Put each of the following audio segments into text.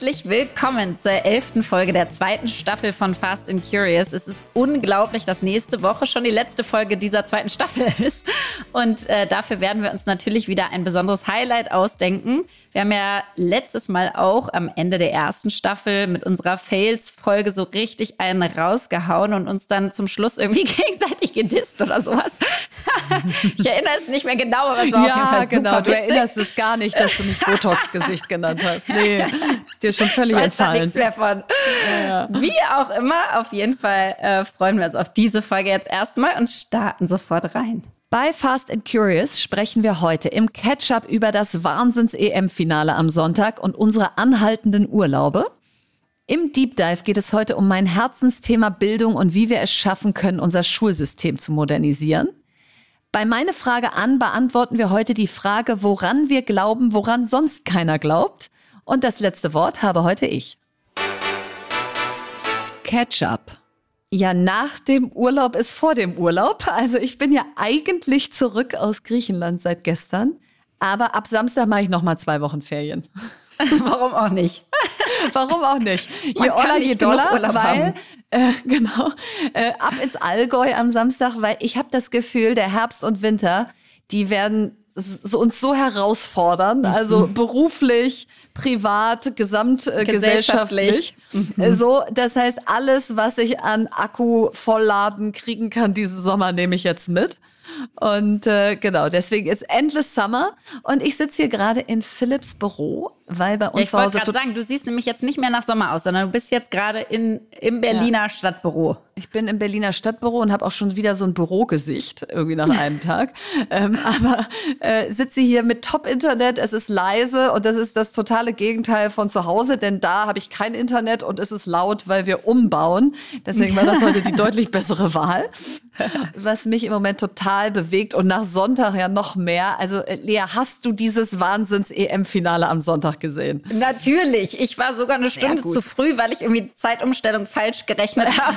Herzlich willkommen zur elften Folge der zweiten Staffel von Fast and Curious. Es ist unglaublich, dass nächste Woche schon die letzte Folge dieser zweiten Staffel ist. Und äh, dafür werden wir uns natürlich wieder ein besonderes Highlight ausdenken. Wir haben ja letztes Mal auch am Ende der ersten Staffel mit unserer Fails-Folge so richtig einen rausgehauen und uns dann zum Schluss irgendwie gegenseitig gedisst oder sowas. ich erinnere es nicht mehr genau, aber es war ja, auf jeden Fall super genau. Du witzig. erinnerst es gar nicht, dass du mich Botox-Gesicht genannt hast. Nee, ist dir schon völlig Ich weiß da entfallen. nichts mehr von. Wie auch immer, auf jeden Fall äh, freuen wir uns auf diese Folge jetzt erstmal und starten sofort rein. Bei Fast and Curious sprechen wir heute im Catch-up über das Wahnsinns-EM-Finale am Sonntag und unsere anhaltenden Urlaube. Im Deep Dive geht es heute um mein Herzensthema Bildung und wie wir es schaffen können, unser Schulsystem zu modernisieren. Bei meine Frage an beantworten wir heute die Frage, woran wir glauben, woran sonst keiner glaubt. Und das letzte Wort habe heute ich. Catch-up. Ja, nach dem Urlaub ist vor dem Urlaub. Also ich bin ja eigentlich zurück aus Griechenland seit gestern. Aber ab Samstag mache ich noch mal zwei Wochen Ferien. Warum auch nicht? Warum auch nicht? Je Oller, nicht je Dollar, weil, äh, genau, äh, ab ins Allgäu am Samstag, weil ich habe das Gefühl, der Herbst und Winter, die werden uns so herausfordern, also Mhm. beruflich, privat, gesamtgesellschaftlich. Gesellschaftlich. Äh, So, das heißt, alles, was ich an Akku vollladen kriegen kann diesen Sommer, nehme ich jetzt mit. Und äh, genau, deswegen ist Endless Summer. Und ich sitze hier gerade in Philips Büro, weil bei Ja, uns ich zu wollte Hause gerade sagen, du siehst nämlich jetzt nicht mehr nach Sommer aus, sondern du bist jetzt gerade in, im Berliner Stadtbüro. Ich bin im Berliner Stadtbüro und habe auch schon wieder so ein Bürogesicht irgendwie nach einem Tag. Ähm, aber äh, sitze hier mit Top-Internet, es ist leise und das ist das totale Gegenteil von zu Hause, denn da habe ich kein Internet und es ist laut, weil wir umbauen. Deswegen war das heute die deutlich bessere Wahl. Was mich im Moment total bewegt und nach Sonntag ja noch mehr. Also äh, Lea, hast du dieses Wahnsinns-EM-Finale am Sonntag gesehen? Natürlich. Ich war sogar eine Stunde zu früh, weil ich irgendwie die Zeitumstellung falsch gerechnet habe.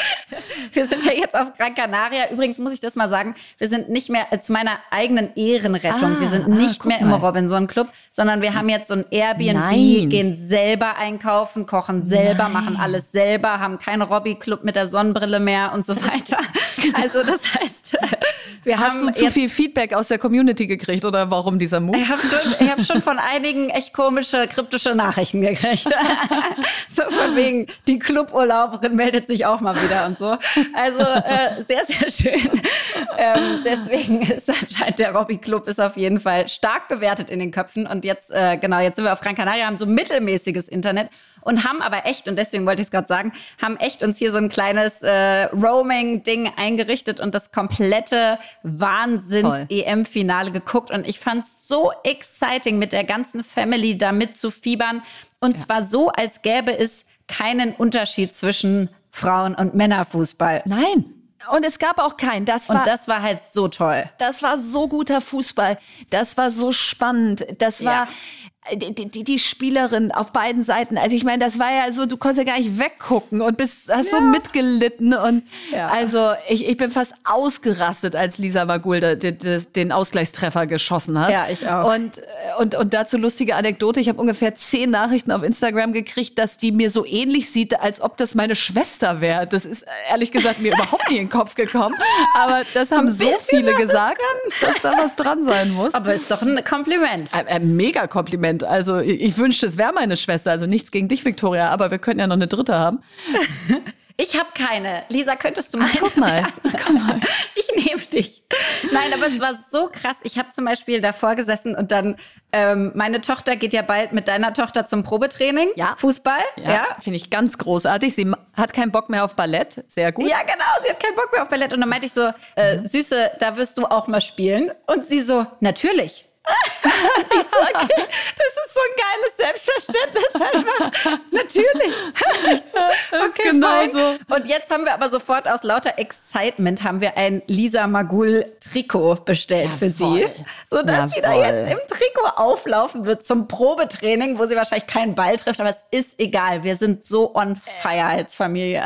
wir sind ja jetzt auf Gran Canaria. Übrigens muss ich das mal sagen, wir sind nicht mehr äh, zu meiner eigenen Ehrenrettung. Ah, wir sind ah, nicht guck mehr im mal. Robinson Club, sondern wir haben jetzt so ein Airbnb, Nein. gehen selber einkaufen, kochen selber, Nein. machen alles selber, haben keinen Robby-Club mit der Sonnenbrille mehr und so weiter. Also das heißt, wir Hast haben du zu viel Feedback aus der Community gekriegt oder warum dieser Move? ich habe schon, ich hab schon von einigen echt komische, kryptische Nachrichten gekriegt. so von wegen, die Cluburlauberin meldet sich auch mal wieder und so. Also äh, sehr, sehr schön. Ähm, deswegen ist anscheinend der Robbie Club ist auf jeden Fall stark bewertet in den Köpfen. Und jetzt, äh, genau, jetzt sind wir auf Gran Canaria, haben so mittelmäßiges Internet und haben aber echt, und deswegen wollte ich es gerade sagen, haben echt uns hier so ein kleines äh, Roaming-Ding eingerichtet und das komplette Wahnsinns-EM-Finale geguckt. Und ich fand es so exciting, mit der ganzen Family da mitzufiebern. Und zwar so, als gäbe es keinen Unterschied zwischen Frauen- und Männerfußball. Nein. Und es gab auch keinen. Das war, Und das war halt so toll. das war so guter Fußball. Das war so spannend. Das war Ja. Die, die, die Spielerin auf beiden Seiten. Also ich meine, das war ja so, du konntest ja gar nicht weggucken und bist, hast so mitgelitten. Und Ja. also ich, ich bin fast ausgerastet, als Lisa Magul da- den, den Ausgleichstreffer geschossen hat. Ja, ich auch. Und, äh, und, und dazu lustige Anekdote. Ich habe ungefähr zehn Nachrichten auf Instagram gekriegt, dass die mir so ähnlich sieht, als ob das meine Schwester wäre. Das ist äh, ehrlich gesagt mir überhaupt nie in den Kopf gekommen. Aber das haben so viele gesagt, dass da was dran sein muss. Aber ist doch ein Kompliment. Ein, ein mega Kompliment. Also ich, wünschte, es wäre meine Schwester. Also nichts gegen dich, Victoria, aber wir könnten ja noch eine dritte haben. Ich habe keine. Lisa, könntest du meine guck mal. werden? Guck mal. Ich nehme dich. Nein, aber es war so krass. Ich habe zum Beispiel davor gesessen und dann, ähm, meine Tochter geht ja bald mit deiner Tochter zum Probetraining. Ja. Fußball. Ja, Ja. finde ich ganz großartig. Sie hat keinen Bock mehr auf Ballett. Sehr gut. Ja, genau. Sie hat keinen Bock mehr auf Ballett. Und dann meinte ich so, äh, Mhm. Süße, da wirst du auch mal spielen. Und sie so, natürlich. So, okay, das ist so ein geiles Selbstverständnis einfach. Natürlich. Das ist genau so. Und jetzt haben wir aber sofort aus lauter Excitement haben wir ein Lisa Magul Trikot bestellt für sie, Jawohl. so dass sie da jetzt im Trikot auflaufen wird zum Probetraining, wo sie wahrscheinlich keinen Ball trifft, aber es ist egal. Wir sind so on fire als Familie.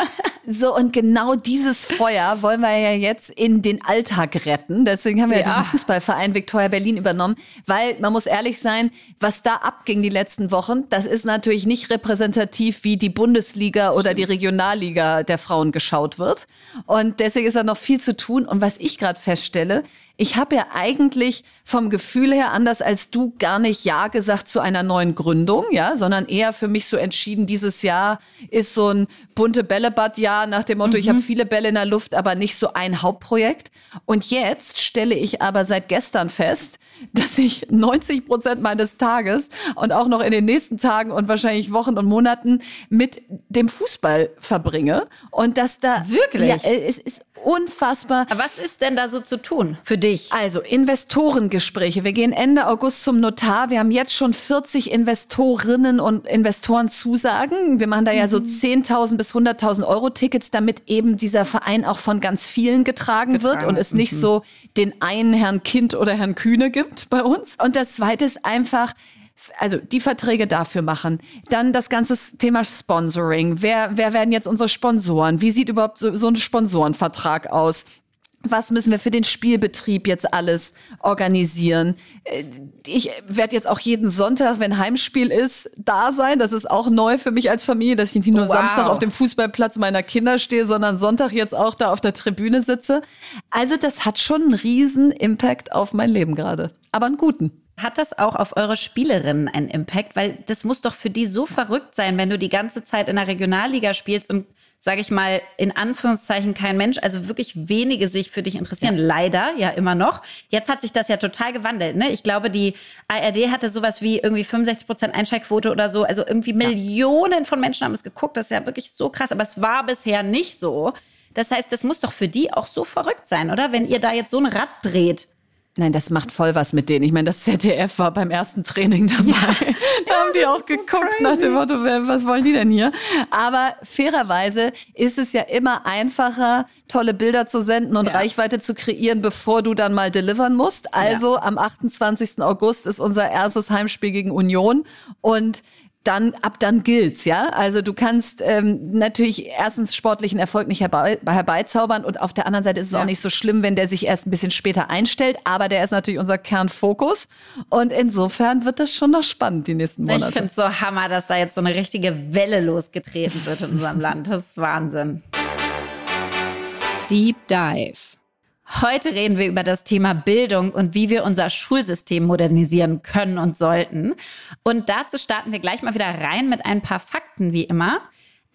So, und genau dieses Feuer wollen wir ja jetzt in den Alltag retten. Deswegen haben wir ja, Ja. diesen Fußballverein Victoria Berlin übernommen, weil man muss ehrlich sein, was da abging die letzten Wochen, das ist natürlich nicht repräsentativ, wie die Bundesliga oder die Regionalliga der Frauen geschaut wird. Und deswegen ist da noch viel zu tun. Und was ich gerade feststelle, ich habe ja eigentlich vom Gefühl her anders als du gar nicht Ja gesagt zu einer neuen Gründung, ja, sondern eher für mich so entschieden, dieses Jahr ist so ein bunte Bällebad-Jahr nach dem Motto, mhm. ich habe viele Bälle in der Luft, aber nicht so ein Hauptprojekt. Und jetzt stelle ich aber seit gestern fest, dass ich 90 Prozent meines Tages und auch noch in den nächsten Tagen und wahrscheinlich Wochen und Monaten mit dem Fußball verbringe und dass da wirklich ja, es ist unfassbar. Was ist denn da so zu tun für dich? Also Investorengespräche. Wir gehen Ende August zum Notar. Wir haben jetzt schon 40 Investorinnen und Investoren Zusagen. Wir machen da ja so 10.000 mhm. bis 100.000 Euro Tickets, damit eben dieser Verein auch von ganz vielen getragen, getragen. wird und es nicht mhm. so den einen Herrn Kind oder Herrn Kühne gibt bei uns. Und das Zweite ist einfach, also die Verträge dafür machen. Dann das ganze Thema Sponsoring. Wer, wer werden jetzt unsere Sponsoren? Wie sieht überhaupt so, so ein Sponsorenvertrag aus? Was müssen wir für den Spielbetrieb jetzt alles organisieren? Äh, ich werde jetzt auch jeden Sonntag, wenn Heimspiel ist, da sein. Das ist auch neu für mich als Familie, dass ich nicht nur wow. Samstag auf dem Fußballplatz meiner Kinder stehe, sondern Sonntag jetzt auch da auf der Tribüne sitze. Also das hat schon einen riesen Impact auf mein Leben gerade. Aber einen guten. Hat das auch auf eure Spielerinnen einen Impact? Weil das muss doch für die so verrückt sein, wenn du die ganze Zeit in der Regionalliga spielst und sage ich mal, in Anführungszeichen kein Mensch, also wirklich wenige sich für dich interessieren. Ja. Leider, ja immer noch. Jetzt hat sich das ja total gewandelt. Ne? Ich glaube, die ARD hatte sowas wie irgendwie 65 Prozent Einschaltquote oder so. Also irgendwie ja. Millionen von Menschen haben es geguckt. Das ist ja wirklich so krass. Aber es war bisher nicht so. Das heißt, das muss doch für die auch so verrückt sein, oder? Wenn ihr da jetzt so ein Rad dreht. Nein, das macht voll was mit denen. Ich meine, das ZDF war beim ersten Training dabei. Ja. da haben die auch geguckt so nach dem Motto, was wollen die denn hier? Aber fairerweise ist es ja immer einfacher, tolle Bilder zu senden und ja. Reichweite zu kreieren, bevor du dann mal delivern musst. Also ja. am 28. August ist unser erstes Heimspiel gegen Union und dann ab dann gilt's, ja. Also du kannst ähm, natürlich erstens sportlichen Erfolg nicht herbei, herbeizaubern und auf der anderen Seite ist es ja. auch nicht so schlimm, wenn der sich erst ein bisschen später einstellt, aber der ist natürlich unser Kernfokus und insofern wird das schon noch spannend die nächsten Monate. Ich finde es so Hammer, dass da jetzt so eine richtige Welle losgetreten wird in unserem Land. Das ist Wahnsinn. Deep Dive. Heute reden wir über das Thema Bildung und wie wir unser Schulsystem modernisieren können und sollten. Und dazu starten wir gleich mal wieder rein mit ein paar Fakten, wie immer,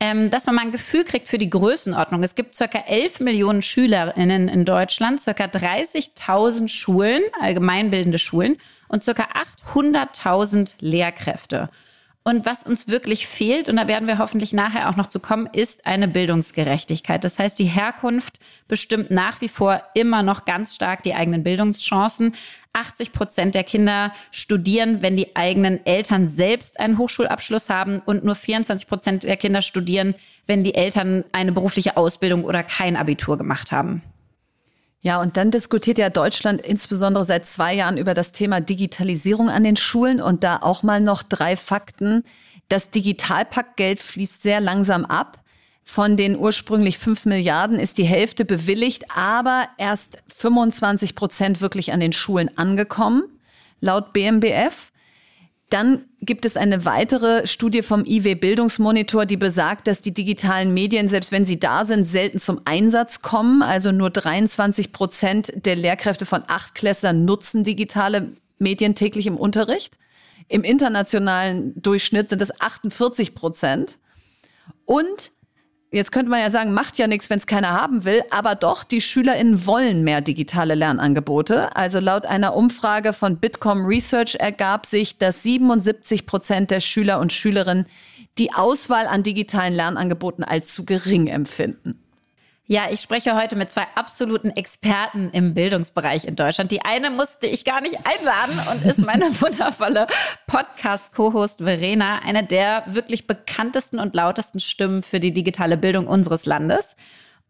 ähm, dass man mal ein Gefühl kriegt für die Größenordnung. Es gibt circa 11 Millionen SchülerInnen in Deutschland, circa 30.000 Schulen, allgemeinbildende Schulen und circa 800.000 Lehrkräfte. Und was uns wirklich fehlt, und da werden wir hoffentlich nachher auch noch zu kommen, ist eine Bildungsgerechtigkeit. Das heißt, die Herkunft bestimmt nach wie vor immer noch ganz stark die eigenen Bildungschancen. 80 Prozent der Kinder studieren, wenn die eigenen Eltern selbst einen Hochschulabschluss haben und nur 24 Prozent der Kinder studieren, wenn die Eltern eine berufliche Ausbildung oder kein Abitur gemacht haben. Ja, und dann diskutiert ja Deutschland insbesondere seit zwei Jahren über das Thema Digitalisierung an den Schulen und da auch mal noch drei Fakten. Das Digitalpaktgeld fließt sehr langsam ab. Von den ursprünglich fünf Milliarden ist die Hälfte bewilligt, aber erst 25 Prozent wirklich an den Schulen angekommen, laut BMBF. Dann gibt es eine weitere Studie vom IW Bildungsmonitor, die besagt, dass die digitalen Medien, selbst wenn sie da sind, selten zum Einsatz kommen. Also nur 23 Prozent der Lehrkräfte von Achtklässlern nutzen digitale Medien täglich im Unterricht. Im internationalen Durchschnitt sind es 48 Prozent. Und Jetzt könnte man ja sagen, macht ja nichts, wenn es keiner haben will, aber doch, die SchülerInnen wollen mehr digitale Lernangebote. Also laut einer Umfrage von Bitkom Research ergab sich, dass 77 Prozent der Schüler und Schülerinnen die Auswahl an digitalen Lernangeboten als zu gering empfinden. Ja, ich spreche heute mit zwei absoluten Experten im Bildungsbereich in Deutschland. Die eine musste ich gar nicht einladen und ist meine wundervolle Podcast-Co-Host Verena, eine der wirklich bekanntesten und lautesten Stimmen für die digitale Bildung unseres Landes.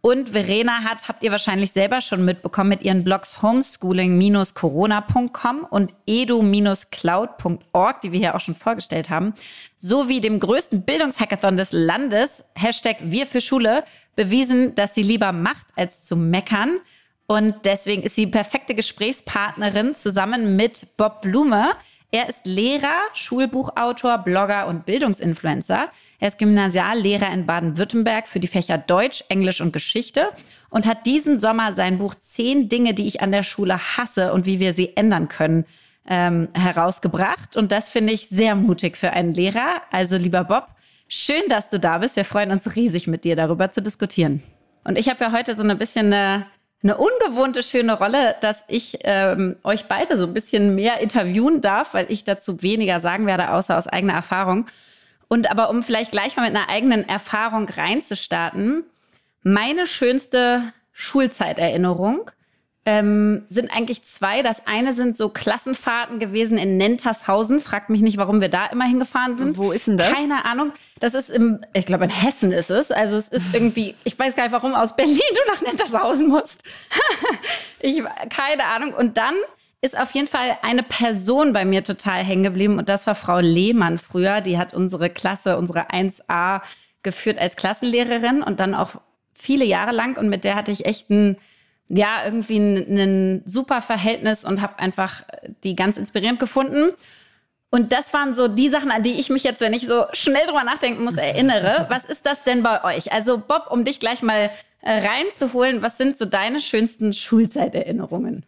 Und Verena hat, habt ihr wahrscheinlich selber schon mitbekommen, mit ihren Blogs homeschooling-corona.com und edu-cloud.org, die wir hier auch schon vorgestellt haben, sowie dem größten Bildungshackathon des Landes, Hashtag Wir für Schule, bewiesen, dass sie lieber macht als zu meckern. Und deswegen ist sie perfekte Gesprächspartnerin zusammen mit Bob Blume. Er ist Lehrer, Schulbuchautor, Blogger und Bildungsinfluencer. Er ist Gymnasiallehrer in Baden-Württemberg für die Fächer Deutsch, Englisch und Geschichte und hat diesen Sommer sein Buch Zehn Dinge, die ich an der Schule hasse und wie wir sie ändern können ähm, herausgebracht. Und das finde ich sehr mutig für einen Lehrer. Also lieber Bob, schön, dass du da bist. Wir freuen uns riesig, mit dir darüber zu diskutieren. Und ich habe ja heute so ein bisschen eine eine ungewohnte schöne Rolle, dass ich ähm, euch beide so ein bisschen mehr interviewen darf, weil ich dazu weniger sagen werde, außer aus eigener Erfahrung. Und aber um vielleicht gleich mal mit einer eigenen Erfahrung reinzustarten, meine schönste Schulzeiterinnerung ähm, sind eigentlich zwei. Das eine sind so Klassenfahrten gewesen in Nentershausen. Fragt mich nicht, warum wir da immer hingefahren sind. Wo ist denn das? Keine Ahnung. Das ist im, ich glaube in Hessen ist es. Also es ist irgendwie, ich weiß gar nicht, warum aus Berlin du nach Nentershausen musst. ich, keine Ahnung. Und dann ist auf jeden Fall eine Person bei mir total hängen geblieben und das war Frau Lehmann früher. Die hat unsere Klasse, unsere 1a geführt als Klassenlehrerin und dann auch viele Jahre lang und mit der hatte ich echt ein ja, irgendwie ein, super Verhältnis und habe einfach die ganz inspirierend gefunden. Und das waren so die Sachen, an die ich mich jetzt, wenn ich so schnell drüber nachdenken muss, erinnere. Was ist das denn bei euch? Also Bob, um dich gleich mal äh, reinzuholen, was sind so deine schönsten Schulzeiterinnerungen?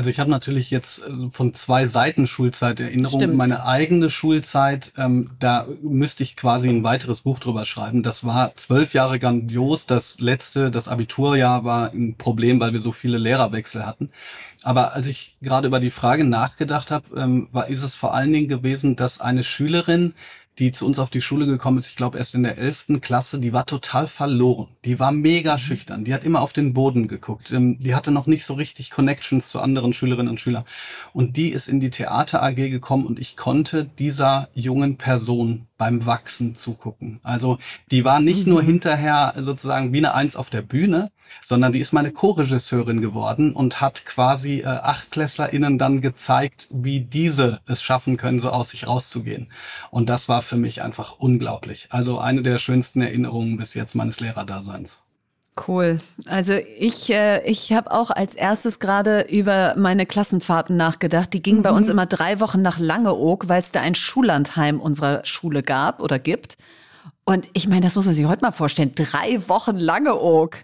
Also ich habe natürlich jetzt äh, von zwei Seiten Schulzeiterinnerungen. Stimmt. Meine eigene Schulzeit, ähm, da müsste ich quasi ein weiteres Buch drüber schreiben. Das war zwölf Jahre grandios. Das letzte, das Abiturjahr war ein Problem, weil wir so viele Lehrerwechsel hatten. Aber als ich gerade über die Frage nachgedacht habe, ähm, war ist es vor allen Dingen gewesen, dass eine Schülerin die zu uns auf die Schule gekommen ist, ich glaube erst in der elften Klasse, die war total verloren. Die war mega mhm. schüchtern. Die hat immer auf den Boden geguckt. Ähm, die hatte noch nicht so richtig Connections zu anderen Schülerinnen und Schülern. Und die ist in die Theater AG gekommen und ich konnte dieser jungen Person beim Wachsen zugucken. Also die war nicht mhm. nur hinterher sozusagen wie eine Eins auf der Bühne, sondern die ist meine Co-Regisseurin geworden und hat quasi äh, AchtklässlerInnen dann gezeigt, wie diese es schaffen können, so aus sich rauszugehen. Und das war für mich einfach unglaublich. Also eine der schönsten Erinnerungen bis jetzt meines Lehrerdaseins. Cool. Also ich, äh, ich habe auch als erstes gerade über meine Klassenfahrten nachgedacht. Die gingen mhm. bei uns immer drei Wochen nach Langeoog, weil es da ein Schullandheim unserer Schule gab oder gibt. Und ich meine, das muss man sich heute mal vorstellen. Drei Wochen Langeoog.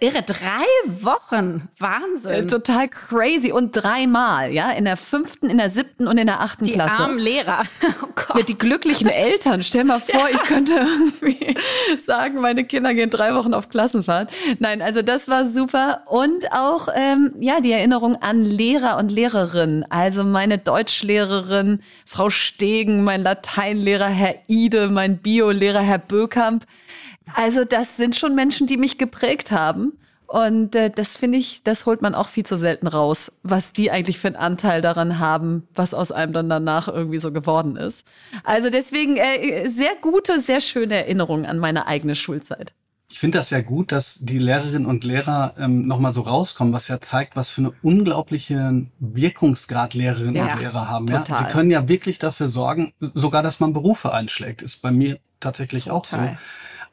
Irre, drei Wochen. Wahnsinn. Äh, total crazy. Und dreimal, ja, in der fünften, in der siebten und in der achten die Klasse. Die armen Lehrer. Oh Gott. Ja, die glücklichen Eltern. Stell mal vor, ja. ich könnte irgendwie sagen, meine Kinder gehen drei Wochen auf Klassenfahrt. Nein, also das war super. Und auch, ähm, ja, die Erinnerung an Lehrer und Lehrerinnen. Also meine Deutschlehrerin, Frau Stegen, mein Lateinlehrer, Herr Ide, mein Biolehrer, Herr Bökamp. Also das sind schon Menschen, die mich geprägt haben. Und äh, das finde ich, das holt man auch viel zu selten raus, was die eigentlich für einen Anteil daran haben, was aus einem dann danach irgendwie so geworden ist. Also deswegen äh, sehr gute, sehr schöne Erinnerungen an meine eigene Schulzeit. Ich finde das ja gut, dass die Lehrerinnen und Lehrer ähm, nochmal so rauskommen, was ja zeigt, was für eine unglaubliche Wirkungsgrad Lehrerinnen ja, und Lehrer haben. Ja? Sie können ja wirklich dafür sorgen, sogar, dass man Berufe einschlägt. Ist bei mir tatsächlich Total. auch so.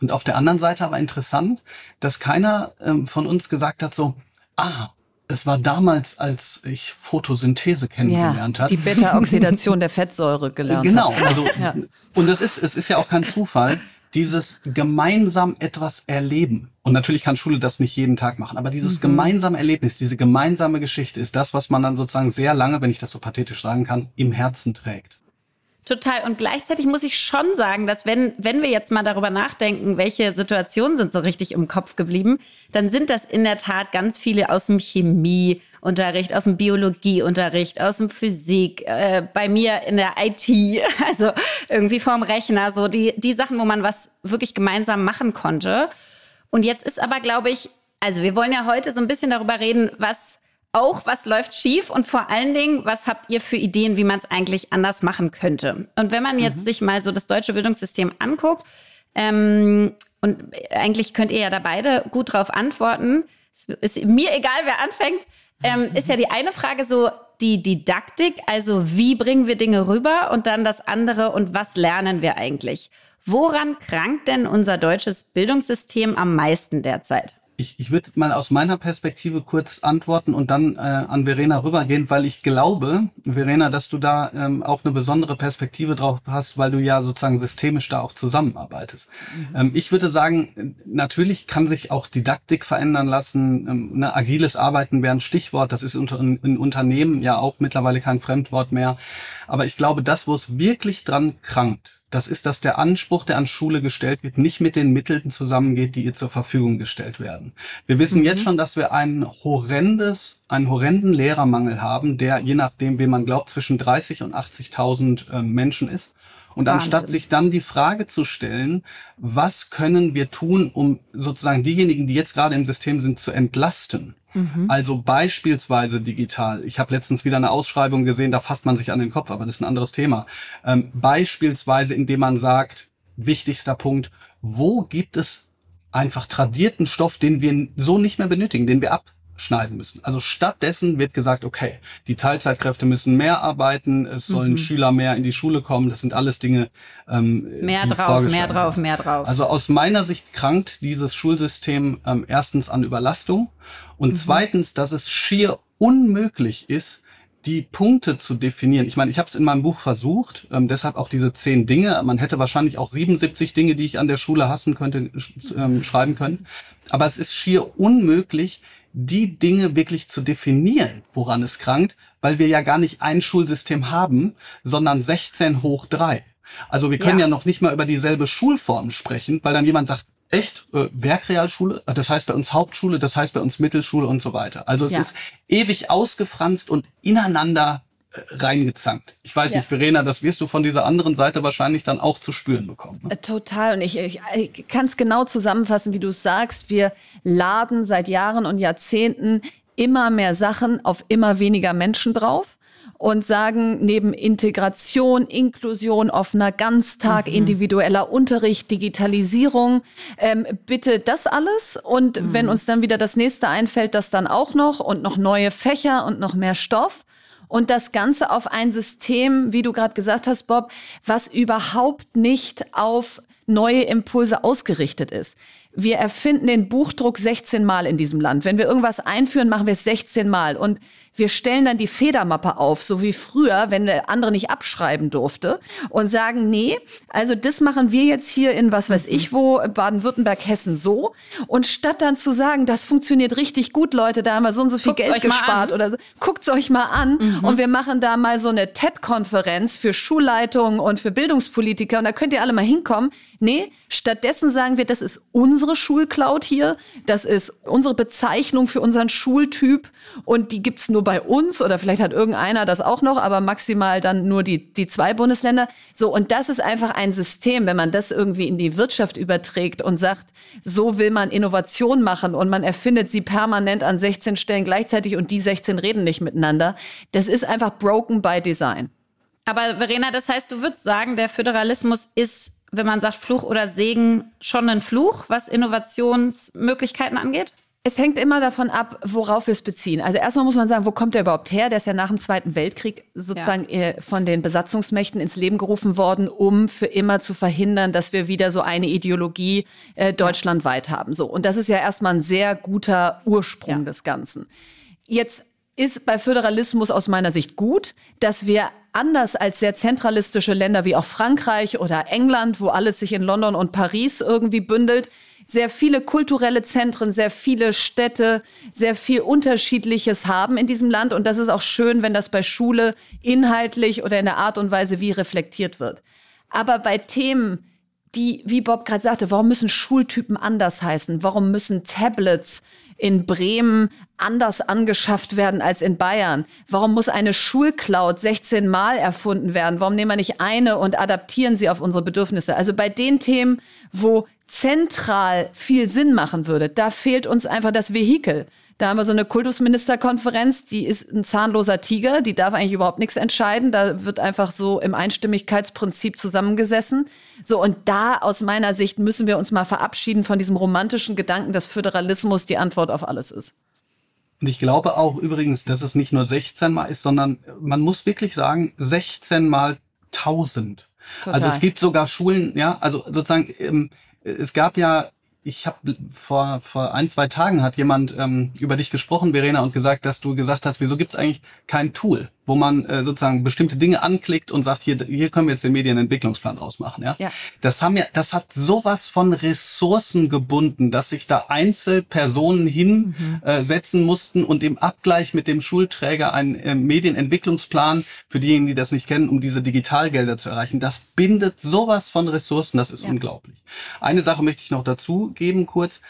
Und auf der anderen Seite aber interessant, dass keiner ähm, von uns gesagt hat so, ah, es war damals, als ich Photosynthese kennengelernt ja, habe. Die Beta-Oxidation der Fettsäure gelernt. Genau, also ja. und es ist es ist ja auch kein Zufall, dieses gemeinsam etwas erleben. Und natürlich kann Schule das nicht jeden Tag machen, aber dieses mhm. gemeinsame Erlebnis, diese gemeinsame Geschichte ist das, was man dann sozusagen sehr lange, wenn ich das so pathetisch sagen kann, im Herzen trägt. Total. Und gleichzeitig muss ich schon sagen, dass wenn, wenn wir jetzt mal darüber nachdenken, welche Situationen sind so richtig im Kopf geblieben, dann sind das in der Tat ganz viele aus dem Chemieunterricht, aus dem Biologieunterricht, aus dem Physik, äh, bei mir in der IT, also irgendwie vorm Rechner, so die, die Sachen, wo man was wirklich gemeinsam machen konnte. Und jetzt ist aber, glaube ich, also wir wollen ja heute so ein bisschen darüber reden, was auch, was läuft schief und vor allen Dingen, was habt ihr für Ideen, wie man es eigentlich anders machen könnte? Und wenn man jetzt mhm. sich mal so das deutsche Bildungssystem anguckt, ähm, und eigentlich könnt ihr ja da beide gut drauf antworten, es ist mir egal, wer anfängt, ähm, ist ja die eine Frage so die Didaktik, also wie bringen wir Dinge rüber und dann das andere und was lernen wir eigentlich? Woran krankt denn unser deutsches Bildungssystem am meisten derzeit? Ich, ich würde mal aus meiner Perspektive kurz antworten und dann äh, an Verena rübergehen, weil ich glaube, Verena, dass du da ähm, auch eine besondere Perspektive drauf hast, weil du ja sozusagen systemisch da auch zusammenarbeitest. Mhm. Ähm, ich würde sagen, natürlich kann sich auch Didaktik verändern lassen. Ähm, ne, agiles Arbeiten wäre ein Stichwort. Das ist unter, in Unternehmen ja auch mittlerweile kein Fremdwort mehr. Aber ich glaube, das, wo es wirklich dran krankt, das ist, dass der Anspruch, der an Schule gestellt wird, nicht mit den Mitteln zusammengeht, die ihr zur Verfügung gestellt werden. Wir wissen mhm. jetzt schon, dass wir ein horrendes, einen horrenden Lehrermangel haben, der je nachdem, wem man glaubt, zwischen 30 und 80.000 äh, Menschen ist. Und Wahnsinn. anstatt sich dann die Frage zu stellen, was können wir tun, um sozusagen diejenigen, die jetzt gerade im System sind, zu entlasten, Mhm. Also beispielsweise digital. Ich habe letztens wieder eine Ausschreibung gesehen, da fasst man sich an den Kopf, aber das ist ein anderes Thema. Ähm, beispielsweise, indem man sagt, wichtigster Punkt, wo gibt es einfach tradierten Stoff, den wir so nicht mehr benötigen, den wir abschneiden müssen. Also stattdessen wird gesagt, okay, die Teilzeitkräfte müssen mehr arbeiten, es sollen mhm. Schüler mehr in die Schule kommen, das sind alles Dinge, ähm, mehr drauf, mehr drauf, mehr drauf. Also aus meiner Sicht krankt dieses Schulsystem ähm, erstens an Überlastung und mhm. zweitens, dass es schier unmöglich ist, die Punkte zu definieren. Ich meine, ich habe es in meinem Buch versucht, ähm, deshalb auch diese zehn Dinge. Man hätte wahrscheinlich auch 77 Dinge, die ich an der Schule hassen könnte, ähm, schreiben können. Aber es ist schier unmöglich, die Dinge wirklich zu definieren, woran es krankt, weil wir ja gar nicht ein Schulsystem haben, sondern 16 hoch drei. Also wir können ja. ja noch nicht mal über dieselbe Schulform sprechen, weil dann jemand sagt, echt äh, Werkrealschule, das heißt bei uns Hauptschule, das heißt bei uns Mittelschule und so weiter. Also es ja. ist ewig ausgefranst und ineinander äh, reingezankt. Ich weiß ja. nicht, Verena, das wirst du von dieser anderen Seite wahrscheinlich dann auch zu spüren bekommen. Ne? Äh, total. Und ich, ich, ich kann es genau zusammenfassen, wie du es sagst. Wir laden seit Jahren und Jahrzehnten immer mehr Sachen auf immer weniger Menschen drauf und sagen, neben Integration, Inklusion, offener Ganztag, mhm. individueller Unterricht, Digitalisierung, ähm, bitte das alles. Und mhm. wenn uns dann wieder das nächste einfällt, das dann auch noch und noch neue Fächer und noch mehr Stoff. Und das Ganze auf ein System, wie du gerade gesagt hast, Bob, was überhaupt nicht auf neue Impulse ausgerichtet ist. Wir erfinden den Buchdruck 16 Mal in diesem Land. Wenn wir irgendwas einführen, machen wir es 16 Mal. Und wir stellen dann die Federmappe auf, so wie früher, wenn der andere nicht abschreiben durfte und sagen, nee, also das machen wir jetzt hier in was weiß ich wo, Baden-Württemberg, Hessen so. Und statt dann zu sagen, das funktioniert richtig gut, Leute, da haben wir so und so viel Guckt's Geld gespart oder so, guckt's euch mal an mhm. und wir machen da mal so eine TED-Konferenz für Schulleitungen und für Bildungspolitiker und da könnt ihr alle mal hinkommen. Nee, stattdessen sagen wir, das ist unsere Schulcloud hier, das ist unsere Bezeichnung für unseren Schultyp und die gibt's nur nur bei uns oder vielleicht hat irgendeiner das auch noch, aber maximal dann nur die, die zwei Bundesländer. So, und das ist einfach ein System, wenn man das irgendwie in die Wirtschaft überträgt und sagt, so will man Innovation machen und man erfindet sie permanent an 16 Stellen gleichzeitig und die 16 reden nicht miteinander. Das ist einfach broken by design. Aber Verena, das heißt, du würdest sagen, der Föderalismus ist, wenn man sagt Fluch oder Segen, schon ein Fluch, was Innovationsmöglichkeiten angeht? Es hängt immer davon ab, worauf wir es beziehen. Also erstmal muss man sagen, wo kommt der überhaupt her? Der ist ja nach dem Zweiten Weltkrieg sozusagen ja. Äh, von den Besatzungsmächten ins Leben gerufen worden, um für immer zu verhindern, dass wir wieder so eine Ideologie äh, deutschlandweit haben. So und das ist ja erstmal ein sehr guter Ursprung ja. des Ganzen. Jetzt ist bei Föderalismus aus meiner Sicht gut, dass wir anders als sehr zentralistische Länder wie auch Frankreich oder England, wo alles sich in London und Paris irgendwie bündelt, sehr viele kulturelle Zentren, sehr viele Städte, sehr viel Unterschiedliches haben in diesem Land. Und das ist auch schön, wenn das bei Schule inhaltlich oder in der Art und Weise wie reflektiert wird. Aber bei Themen, die, wie Bob gerade sagte, warum müssen Schultypen anders heißen? Warum müssen Tablets in Bremen anders angeschafft werden als in Bayern? Warum muss eine Schulcloud 16 Mal erfunden werden? Warum nehmen wir nicht eine und adaptieren sie auf unsere Bedürfnisse? Also bei den Themen, wo zentral viel Sinn machen würde. Da fehlt uns einfach das Vehikel. Da haben wir so eine Kultusministerkonferenz, die ist ein zahnloser Tiger, die darf eigentlich überhaupt nichts entscheiden. Da wird einfach so im Einstimmigkeitsprinzip zusammengesessen. So, und da aus meiner Sicht müssen wir uns mal verabschieden von diesem romantischen Gedanken, dass Föderalismus die Antwort auf alles ist. Und ich glaube auch übrigens, dass es nicht nur 16 Mal ist, sondern man muss wirklich sagen, 16 mal 1000. Total. Also es gibt sogar Schulen, ja, also sozusagen, ähm, es gab ja ich habe vor, vor ein, zwei Tagen hat jemand ähm, über dich gesprochen, Verena, und gesagt, dass du gesagt hast, wieso gibt es eigentlich kein Tool, wo man äh, sozusagen bestimmte Dinge anklickt und sagt, hier, hier können wir jetzt den Medienentwicklungsplan ausmachen. Ja? ja. Das haben ja, das hat sowas von Ressourcen gebunden, dass sich da Einzelpersonen hinsetzen mhm. äh, mussten und im Abgleich mit dem Schulträger einen äh, Medienentwicklungsplan, für diejenigen, die das nicht kennen, um diese Digitalgelder zu erreichen, das bindet sowas von Ressourcen, das ist ja. unglaublich. Eine Sache möchte ich noch dazu geben, kurz.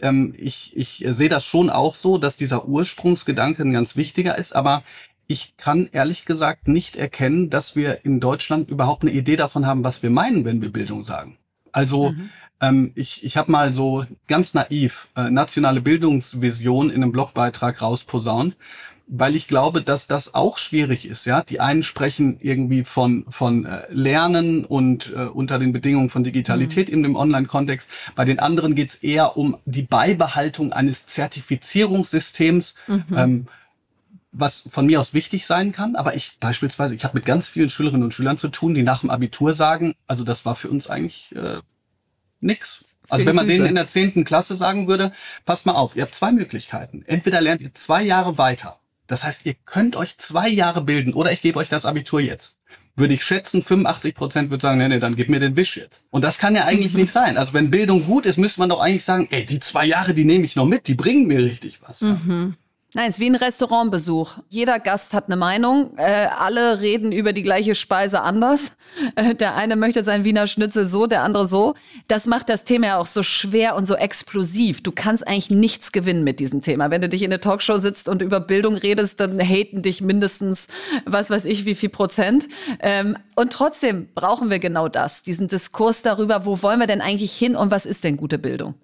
Ähm, ich, ich sehe das schon auch so, dass dieser Ursprungsgedanke ein ganz wichtiger ist, aber ich kann ehrlich gesagt nicht erkennen, dass wir in Deutschland überhaupt eine Idee davon haben, was wir meinen, wenn wir Bildung sagen. Also mhm. ähm, ich, ich habe mal so ganz naiv äh, nationale Bildungsvision in einem Blogbeitrag rausposaunt weil ich glaube, dass das auch schwierig ist. Ja, die einen sprechen irgendwie von von äh, Lernen und äh, unter den Bedingungen von Digitalität mhm. in dem Online-Kontext. Bei den anderen geht es eher um die Beibehaltung eines Zertifizierungssystems. Mhm. Ähm, was von mir aus wichtig sein kann, aber ich beispielsweise, ich habe mit ganz vielen Schülerinnen und Schülern zu tun, die nach dem Abitur sagen, also das war für uns eigentlich äh, nix. Also wenn man denen in der zehnten Klasse sagen würde, passt mal auf, ihr habt zwei Möglichkeiten. Entweder lernt ihr zwei Jahre weiter das heißt, ihr könnt euch zwei Jahre bilden oder ich gebe euch das Abitur jetzt. Würde ich schätzen, 85 Prozent würde sagen, nee, nee, dann gib mir den Wisch jetzt. Und das kann ja eigentlich nicht sein. Also wenn Bildung gut ist, müsste man doch eigentlich sagen, ey, die zwei Jahre, die nehme ich noch mit, die bringen mir richtig was. Mhm. Nein, es ist wie ein Restaurantbesuch. Jeder Gast hat eine Meinung. Äh, alle reden über die gleiche Speise anders. Äh, der eine möchte sein Wiener Schnitzel so, der andere so. Das macht das Thema ja auch so schwer und so explosiv. Du kannst eigentlich nichts gewinnen mit diesem Thema. Wenn du dich in eine Talkshow sitzt und über Bildung redest, dann haten dich mindestens, was weiß ich, wie viel Prozent. Ähm, und trotzdem brauchen wir genau das, diesen Diskurs darüber, wo wollen wir denn eigentlich hin und was ist denn gute Bildung?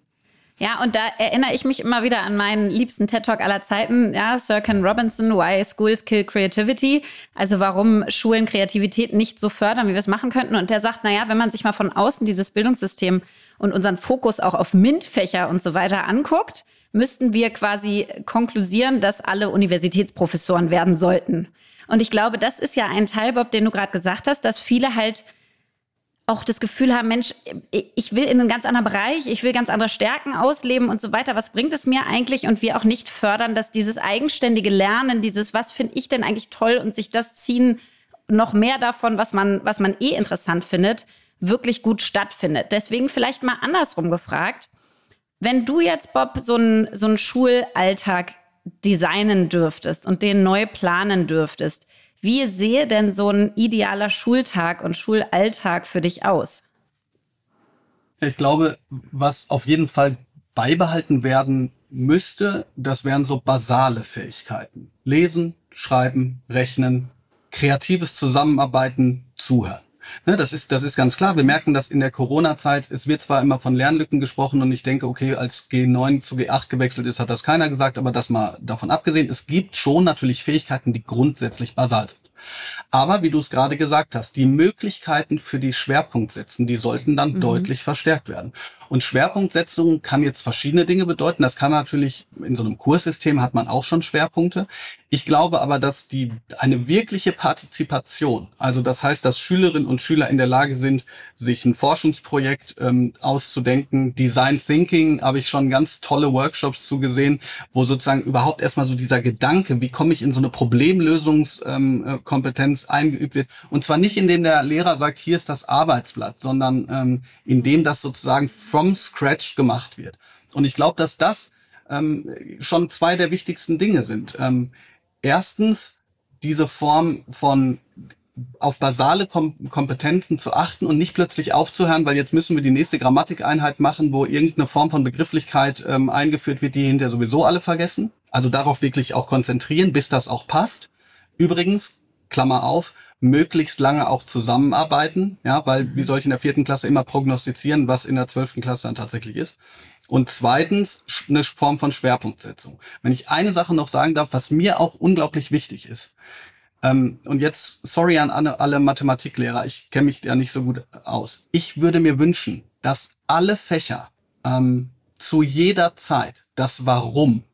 Ja, und da erinnere ich mich immer wieder an meinen liebsten TED-Talk aller Zeiten, ja, Sir Ken Robinson, Why Schools Kill Creativity, also warum Schulen Kreativität nicht so fördern, wie wir es machen könnten. Und der sagt, naja, wenn man sich mal von außen dieses Bildungssystem und unseren Fokus auch auf MINT-Fächer und so weiter anguckt, müssten wir quasi konklusieren, dass alle Universitätsprofessoren werden sollten. Und ich glaube, das ist ja ein Teil, Bob, den du gerade gesagt hast, dass viele halt auch das Gefühl haben, Mensch, ich will in einen ganz anderen Bereich, ich will ganz andere Stärken ausleben und so weiter. Was bringt es mir eigentlich? Und wir auch nicht fördern, dass dieses eigenständige Lernen, dieses, was finde ich denn eigentlich toll und sich das ziehen, noch mehr davon, was man, was man eh interessant findet, wirklich gut stattfindet. Deswegen vielleicht mal andersrum gefragt. Wenn du jetzt, Bob, so einen so einen Schulalltag designen dürftest und den neu planen dürftest, wie sehe denn so ein idealer Schultag und Schulalltag für dich aus? Ich glaube, was auf jeden Fall beibehalten werden müsste, das wären so basale Fähigkeiten. Lesen, schreiben, rechnen, kreatives Zusammenarbeiten, zuhören. Ne, das ist, das ist ganz klar. Wir merken das in der Corona-Zeit. Es wird zwar immer von Lernlücken gesprochen und ich denke, okay, als G9 zu G8 gewechselt ist, hat das keiner gesagt, aber das mal davon abgesehen. Es gibt schon natürlich Fähigkeiten, die grundsätzlich basal sind. Aber wie du es gerade gesagt hast, die Möglichkeiten für die Schwerpunktsetzen, die sollten dann mhm. deutlich verstärkt werden. Und Schwerpunktsetzung kann jetzt verschiedene Dinge bedeuten. Das kann natürlich, in so einem Kurssystem hat man auch schon Schwerpunkte. Ich glaube aber, dass die, eine wirkliche Partizipation, also das heißt, dass Schülerinnen und Schüler in der Lage sind, sich ein Forschungsprojekt ähm, auszudenken. Design Thinking habe ich schon ganz tolle Workshops zugesehen, wo sozusagen überhaupt erstmal so dieser Gedanke, wie komme ich in so eine Problemlösungskompetenz ähm, eingeübt wird. Und zwar nicht, indem der Lehrer sagt, hier ist das Arbeitsblatt, sondern ähm, indem das sozusagen scratch gemacht wird. Und ich glaube, dass das ähm, schon zwei der wichtigsten Dinge sind. Ähm, erstens, diese Form von auf basale Kom Kompetenzen zu achten und nicht plötzlich aufzuhören, weil jetzt müssen wir die nächste Grammatikeinheit machen, wo irgendeine Form von Begrifflichkeit ähm, eingeführt wird, die hinterher sowieso alle vergessen. Also darauf wirklich auch konzentrieren, bis das auch passt. Übrigens, Klammer auf, möglichst lange auch zusammenarbeiten, ja, weil wie soll ich in der vierten Klasse immer prognostizieren, was in der zwölften Klasse dann tatsächlich ist. Und zweitens eine Form von Schwerpunktsetzung. Wenn ich eine Sache noch sagen darf, was mir auch unglaublich wichtig ist. Ähm, und jetzt, sorry an alle, alle Mathematiklehrer, ich kenne mich ja nicht so gut aus. Ich würde mir wünschen, dass alle Fächer ähm, zu jeder Zeit das Warum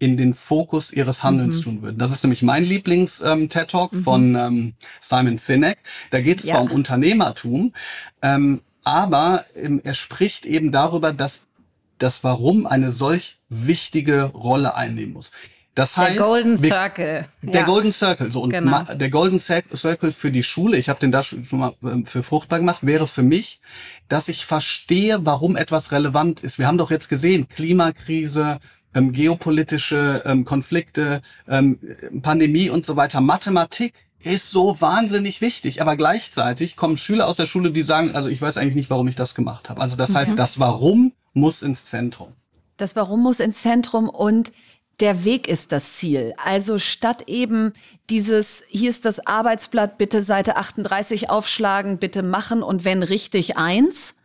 in den Fokus ihres Handelns mhm. tun würden. Das ist nämlich mein Lieblings-TED Talk ähm, mhm. von ähm, Simon Sinek. Da geht es ja. zwar um Unternehmertum, ähm, aber ähm, er spricht eben darüber, dass das Warum eine solch wichtige Rolle einnehmen muss. Das heißt, der Golden Circle. Der ja. Golden Circle. So und genau. der Golden Circle für die Schule, ich habe den da schon mal ähm, für fruchtbar gemacht, wäre für mich, dass ich verstehe, warum etwas relevant ist. Wir haben doch jetzt gesehen, Klimakrise, ähm, geopolitische ähm, Konflikte, ähm, Pandemie und so weiter. Mathematik ist so wahnsinnig wichtig, aber gleichzeitig kommen Schüler aus der Schule, die sagen, also ich weiß eigentlich nicht, warum ich das gemacht habe. Also das mhm. heißt, das Warum muss ins Zentrum. Das Warum muss ins Zentrum und der Weg ist das Ziel. Also statt eben dieses, hier ist das Arbeitsblatt, bitte Seite 38 aufschlagen, bitte machen und wenn richtig eins,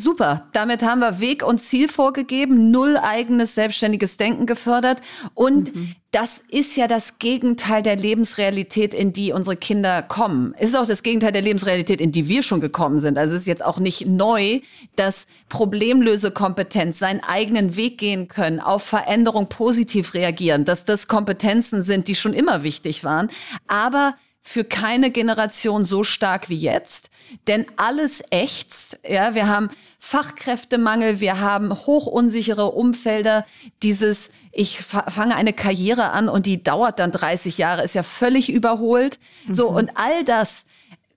Super, damit haben wir Weg und Ziel vorgegeben, null eigenes selbstständiges Denken gefördert und mhm. das ist ja das Gegenteil der Lebensrealität, in die unsere Kinder kommen. Es ist auch das Gegenteil der Lebensrealität, in die wir schon gekommen sind. Also es ist jetzt auch nicht neu, dass Problemlösekompetenz seinen eigenen Weg gehen können, auf Veränderung positiv reagieren, dass das Kompetenzen sind, die schon immer wichtig waren, aber für keine Generation so stark wie jetzt, denn alles ächzt. Ja, wir haben Fachkräftemangel, wir haben hochunsichere Umfelder. Dieses, ich fange eine Karriere an und die dauert dann 30 Jahre, ist ja völlig überholt. Mhm. So und all das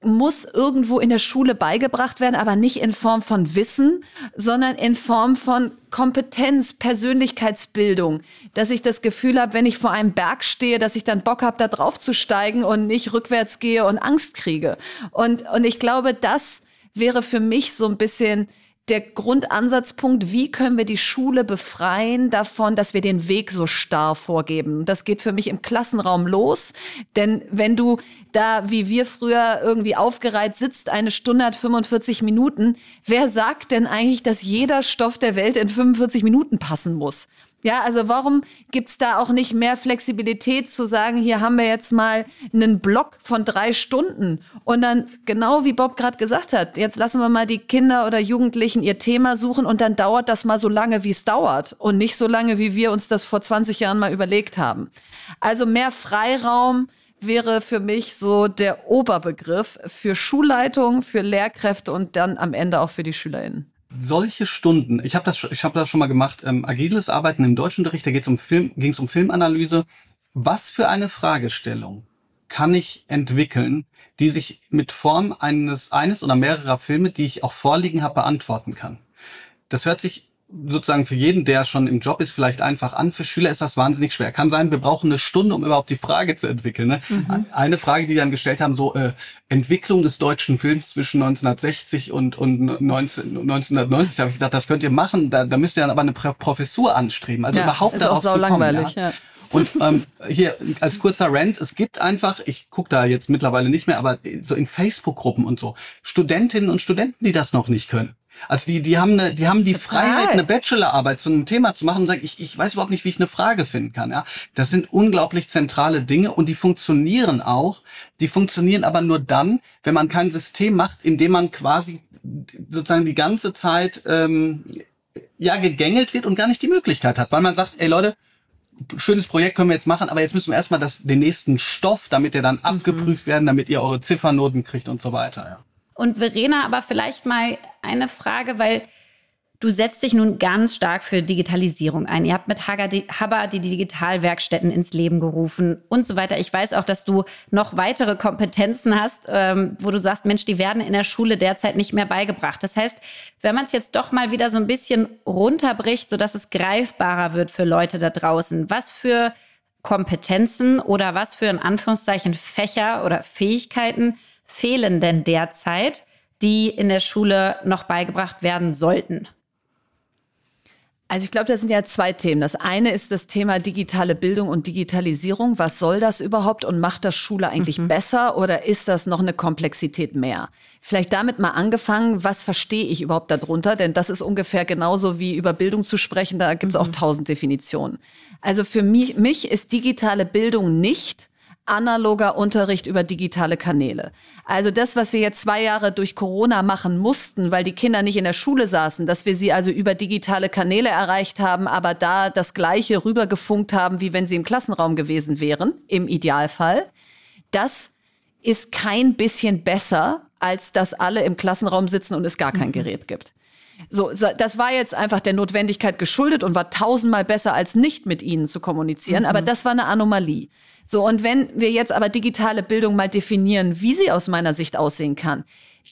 muss irgendwo in der Schule beigebracht werden, aber nicht in Form von Wissen, sondern in Form von Kompetenz, Persönlichkeitsbildung, dass ich das Gefühl habe, wenn ich vor einem Berg stehe, dass ich dann Bock habe, da drauf zu steigen und nicht rückwärts gehe und Angst kriege. Und, und ich glaube, das wäre für mich so ein bisschen der Grundansatzpunkt, wie können wir die Schule befreien davon, dass wir den Weg so starr vorgeben. Das geht für mich im Klassenraum los, denn wenn du da, wie wir früher irgendwie aufgereiht sitzt, eine Stunde hat 45 Minuten, wer sagt denn eigentlich, dass jeder Stoff der Welt in 45 Minuten passen muss? Ja, also warum gibt's da auch nicht mehr Flexibilität zu sagen, hier haben wir jetzt mal einen Block von drei Stunden und dann genau wie Bob gerade gesagt hat, jetzt lassen wir mal die Kinder oder Jugendlichen ihr Thema suchen und dann dauert das mal so lange, wie es dauert und nicht so lange, wie wir uns das vor 20 Jahren mal überlegt haben. Also mehr Freiraum wäre für mich so der Oberbegriff für Schulleitung, für Lehrkräfte und dann am Ende auch für die SchülerInnen solche Stunden, ich habe das, ich habe das schon mal gemacht, ähm, agiles Arbeiten im Deutschunterricht, da geht's um Film, ging es um Filmanalyse. Was für eine Fragestellung kann ich entwickeln, die sich mit Form eines, eines oder mehrerer Filme, die ich auch vorliegen habe, beantworten kann? Das hört sich sozusagen für jeden, der schon im Job ist, vielleicht einfach an. Für Schüler ist das wahnsinnig schwer. Kann sein, wir brauchen eine Stunde, um überhaupt die Frage zu entwickeln. Ne? Mhm. Eine Frage, die wir dann gestellt haben, so äh, Entwicklung des deutschen Films zwischen 1960 und, und 19, 1990, habe ich gesagt, das könnt ihr machen. Da, da müsst ihr dann aber eine Professur anstreben. Also ja, überhaupt ist darauf auch zu kommen. Langweilig, ja. ja. Und ähm, hier als kurzer Rant, es gibt einfach, ich gucke da jetzt mittlerweile nicht mehr, aber so in Facebook-Gruppen und so, Studentinnen und Studenten, die das noch nicht können. Also die, die haben eine, die haben die Total. Freiheit, eine Bachelorarbeit zu einem Thema zu machen und sagen, ich, ich weiß überhaupt nicht, wie ich eine Frage finden kann. Ja, das sind unglaublich zentrale Dinge und die funktionieren auch. Die funktionieren aber nur dann, wenn man kein System macht, in dem man quasi sozusagen die ganze Zeit ähm, ja gegängelt wird und gar nicht die Möglichkeit hat, weil man sagt, ey Leute, schönes Projekt können wir jetzt machen, aber jetzt müssen wir erstmal das, den nächsten Stoff, damit der dann mhm. abgeprüft werden, damit ihr eure Ziffernoten kriegt und so weiter. Ja. Und Verena, aber vielleicht mal eine Frage, weil du setzt dich nun ganz stark für Digitalisierung ein. Ihr habt mit Habba die Digitalwerkstätten ins Leben gerufen und so weiter. Ich weiß auch, dass du noch weitere Kompetenzen hast, ähm, wo du sagst, Mensch, die werden in der Schule derzeit nicht mehr beigebracht. Das heißt, wenn man es jetzt doch mal wieder so ein bisschen runterbricht, sodass es greifbarer wird für Leute da draußen, was für Kompetenzen oder was für in Anführungszeichen Fächer oder Fähigkeiten fehlen denn derzeit, die in der Schule noch beigebracht werden sollten? Also ich glaube, das sind ja zwei Themen. Das eine ist das Thema digitale Bildung und Digitalisierung. Was soll das überhaupt und macht das Schule eigentlich mhm. besser oder ist das noch eine Komplexität mehr? Vielleicht damit mal angefangen, was verstehe ich überhaupt darunter? Denn das ist ungefähr genauso wie über Bildung zu sprechen. Da gibt es mhm. auch tausend Definitionen. Also für mich, mich ist digitale Bildung nicht analoger Unterricht über digitale Kanäle. Also das, was wir jetzt zwei Jahre durch Corona machen mussten, weil die Kinder nicht in der Schule saßen, dass wir sie also über digitale Kanäle erreicht haben, aber da das Gleiche rübergefunkt haben, wie wenn sie im Klassenraum gewesen wären, im Idealfall, das ist kein bisschen besser, als dass alle im Klassenraum sitzen und es gar kein mhm. Gerät gibt. So, das war jetzt einfach der Notwendigkeit geschuldet und war tausendmal besser als nicht mit ihnen zu kommunizieren, mhm. aber das war eine Anomalie. So, und wenn wir jetzt aber digitale Bildung mal definieren, wie sie aus meiner Sicht aussehen kann,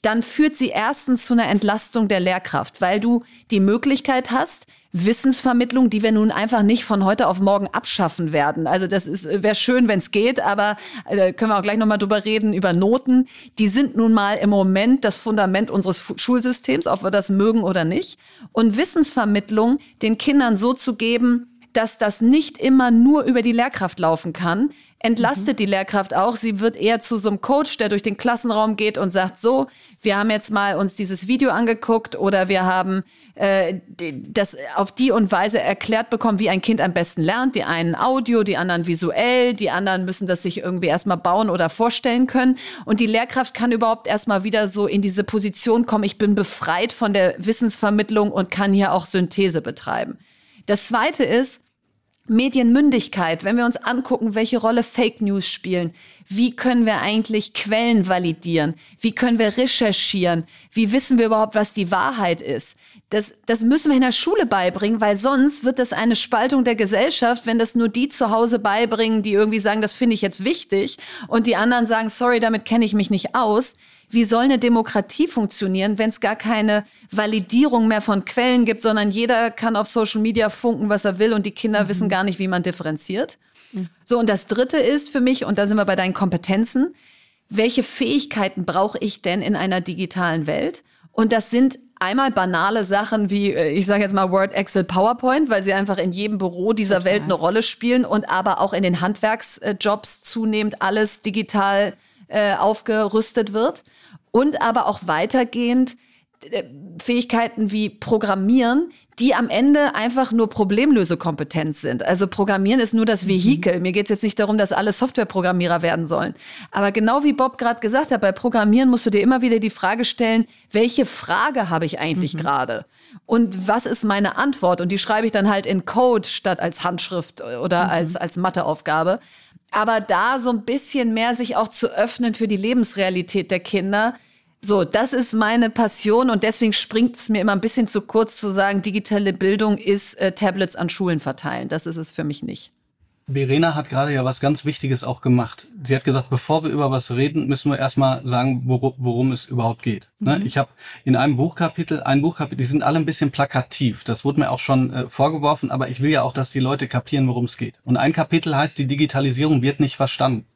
dann führt sie erstens zu einer Entlastung der Lehrkraft, weil du die Möglichkeit hast, Wissensvermittlung, die wir nun einfach nicht von heute auf morgen abschaffen werden. Also das wäre schön, wenn es geht, aber äh, können wir auch gleich noch mal drüber reden über Noten. Die sind nun mal im Moment das Fundament unseres Schulsystems, ob wir das mögen oder nicht. Und Wissensvermittlung den Kindern so zu geben, dass das nicht immer nur über die Lehrkraft laufen kann, entlastet mhm. die Lehrkraft auch. Sie wird eher zu so einem Coach, der durch den Klassenraum geht und sagt, so, wir haben jetzt mal uns dieses Video angeguckt oder wir haben äh, das auf die und Weise erklärt bekommen, wie ein Kind am besten lernt. Die einen Audio, die anderen visuell, die anderen müssen das sich irgendwie erstmal bauen oder vorstellen können. Und die Lehrkraft kann überhaupt erstmal wieder so in diese Position kommen, ich bin befreit von der Wissensvermittlung und kann hier auch Synthese betreiben. Das zweite ist, Medienmündigkeit, wenn wir uns angucken, welche Rolle Fake News spielen, wie können wir eigentlich Quellen validieren, wie können wir recherchieren, wie wissen wir überhaupt, was die Wahrheit ist. Das, das müssen wir in der Schule beibringen, weil sonst wird das eine Spaltung der Gesellschaft, wenn das nur die zu Hause beibringen, die irgendwie sagen, das finde ich jetzt wichtig und die anderen sagen, sorry, damit kenne ich mich nicht aus wie soll eine Demokratie funktionieren, wenn es gar keine Validierung mehr von Quellen gibt, sondern jeder kann auf Social Media funken, was er will und die Kinder mhm. wissen gar nicht, wie man differenziert. Mhm. So, und das Dritte ist für mich, und da sind wir bei deinen Kompetenzen, welche Fähigkeiten brauche ich denn in einer digitalen Welt? Und das sind einmal banale Sachen wie, äh, ich sage jetzt mal Word, Excel, PowerPoint, weil sie einfach in jedem Büro dieser Total. Welt eine Rolle spielen und aber auch in den Handwerksjobs zunehmend alles digital äh, aufgerüstet wird und aber auch weitergehend äh, Fähigkeiten wie Programmieren, die am Ende einfach nur Problemlösekompetenz sind. Also Programmieren ist nur das mhm. Vehikel. Mir geht es jetzt nicht darum, dass alle Softwareprogrammierer werden sollen. Aber genau wie Bob gerade gesagt hat, bei Programmieren musst du dir immer wieder die Frage stellen, welche Frage habe ich eigentlich mhm. gerade? Und was ist meine Antwort? Und die schreibe ich dann halt in Code statt als Handschrift oder mhm. als, als Matheaufgabe aber da so ein bisschen mehr sich auch zu öffnen für die Lebensrealität der Kinder. So, das ist meine Passion und deswegen springt es mir immer ein bisschen zu kurz zu sagen, digitale Bildung ist äh, Tablets an Schulen verteilen. Das ist es für mich nicht. Verena hat gerade ja was ganz Wichtiges auch gemacht. Sie hat gesagt, bevor wir über was reden, müssen wir erstmal sagen, worum, worum es überhaupt geht. Ne? Mhm. Ich habe in einem Buchkapitel, ein Buchkapitel, die sind alle ein bisschen plakativ. Das wurde mir auch schon äh, vorgeworfen, aber ich will ja auch, dass die Leute kapieren, worum es geht. Und ein Kapitel heißt, die Digitalisierung wird nicht verstanden.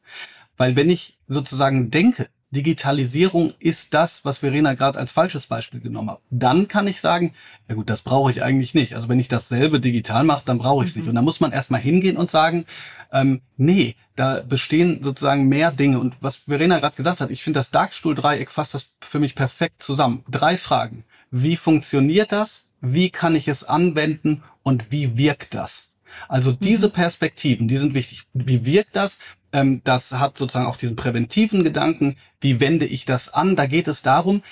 Weil wenn ich sozusagen denke, Digitalisierung ist das, was Verena gerade als falsches Beispiel genommen hat. Dann kann ich sagen, ja gut, das brauche ich eigentlich nicht. Also wenn ich dasselbe digital mache, dann brauche ich es mhm. nicht. Und da muss man erstmal hingehen und sagen, ähm, nee, da bestehen sozusagen mehr Dinge. Und was Verena gerade gesagt hat, ich finde das Darkstuhl-Dreieck fasst das für mich perfekt zusammen. Drei Fragen. Wie funktioniert das? Wie kann ich es anwenden? Und wie wirkt das? Also diese mhm. Perspektiven, die sind wichtig. Wie wirkt das? Ähm, das hat sozusagen auch diesen präventiven Gedanken. Wie wende ich das an? Da geht es darum,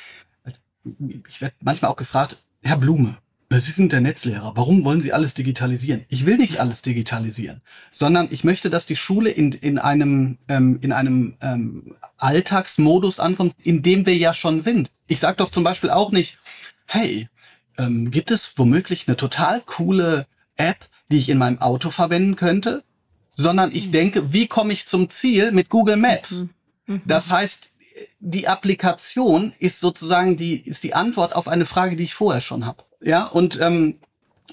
ich werde manchmal auch gefragt, Herr Blume, Sie sind der Netzlehrer. Warum wollen Sie alles digitalisieren? Ich will nicht alles digitalisieren, sondern ich möchte, dass die Schule in, in einem, ähm, in einem ähm, Alltagsmodus ankommt, in dem wir ja schon sind. Ich sage doch zum Beispiel auch nicht, hey, ähm, gibt es womöglich eine total coole App, die ich in meinem Auto verwenden könnte? Sondern ich denke, wie komme ich zum Ziel mit Google Maps? Mhm. Mhm. Das heißt, die Applikation ist sozusagen die ist die Antwort auf eine Frage, die ich vorher schon habe. Ja und ähm,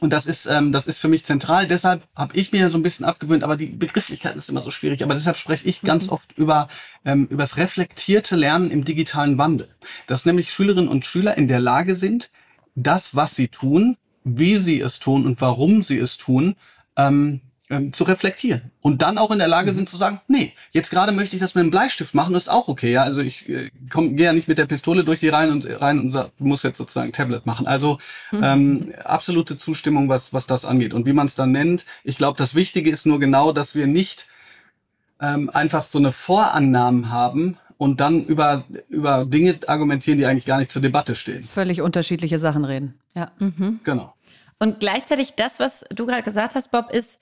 und das ist ähm, das ist für mich zentral. Deshalb habe ich mir so ein bisschen abgewöhnt, aber die Begrifflichkeit ist immer so schwierig. Aber deshalb spreche ich ganz mhm. oft über ähm, über das reflektierte Lernen im digitalen Wandel, dass nämlich Schülerinnen und Schüler in der Lage sind, das, was sie tun, wie sie es tun und warum sie es tun, ähm, ähm, zu reflektieren und dann auch in der Lage mhm. sind zu sagen, nee, jetzt gerade möchte ich das mit einem Bleistift machen, ist auch okay. Ja, also ich äh, komm, gehe ja nicht mit der Pistole durch die Reihen und rein und sag, muss jetzt sozusagen Tablet machen. Also mhm. ähm, absolute Zustimmung, was was das angeht und wie man es dann nennt. Ich glaube, das Wichtige ist nur genau, dass wir nicht ähm, einfach so eine Vorannahmen haben, und dann über, über Dinge argumentieren, die eigentlich gar nicht zur Debatte stehen. Völlig unterschiedliche Sachen reden. Ja. Mhm. Genau. Und gleichzeitig das, was du gerade gesagt hast, Bob, ist,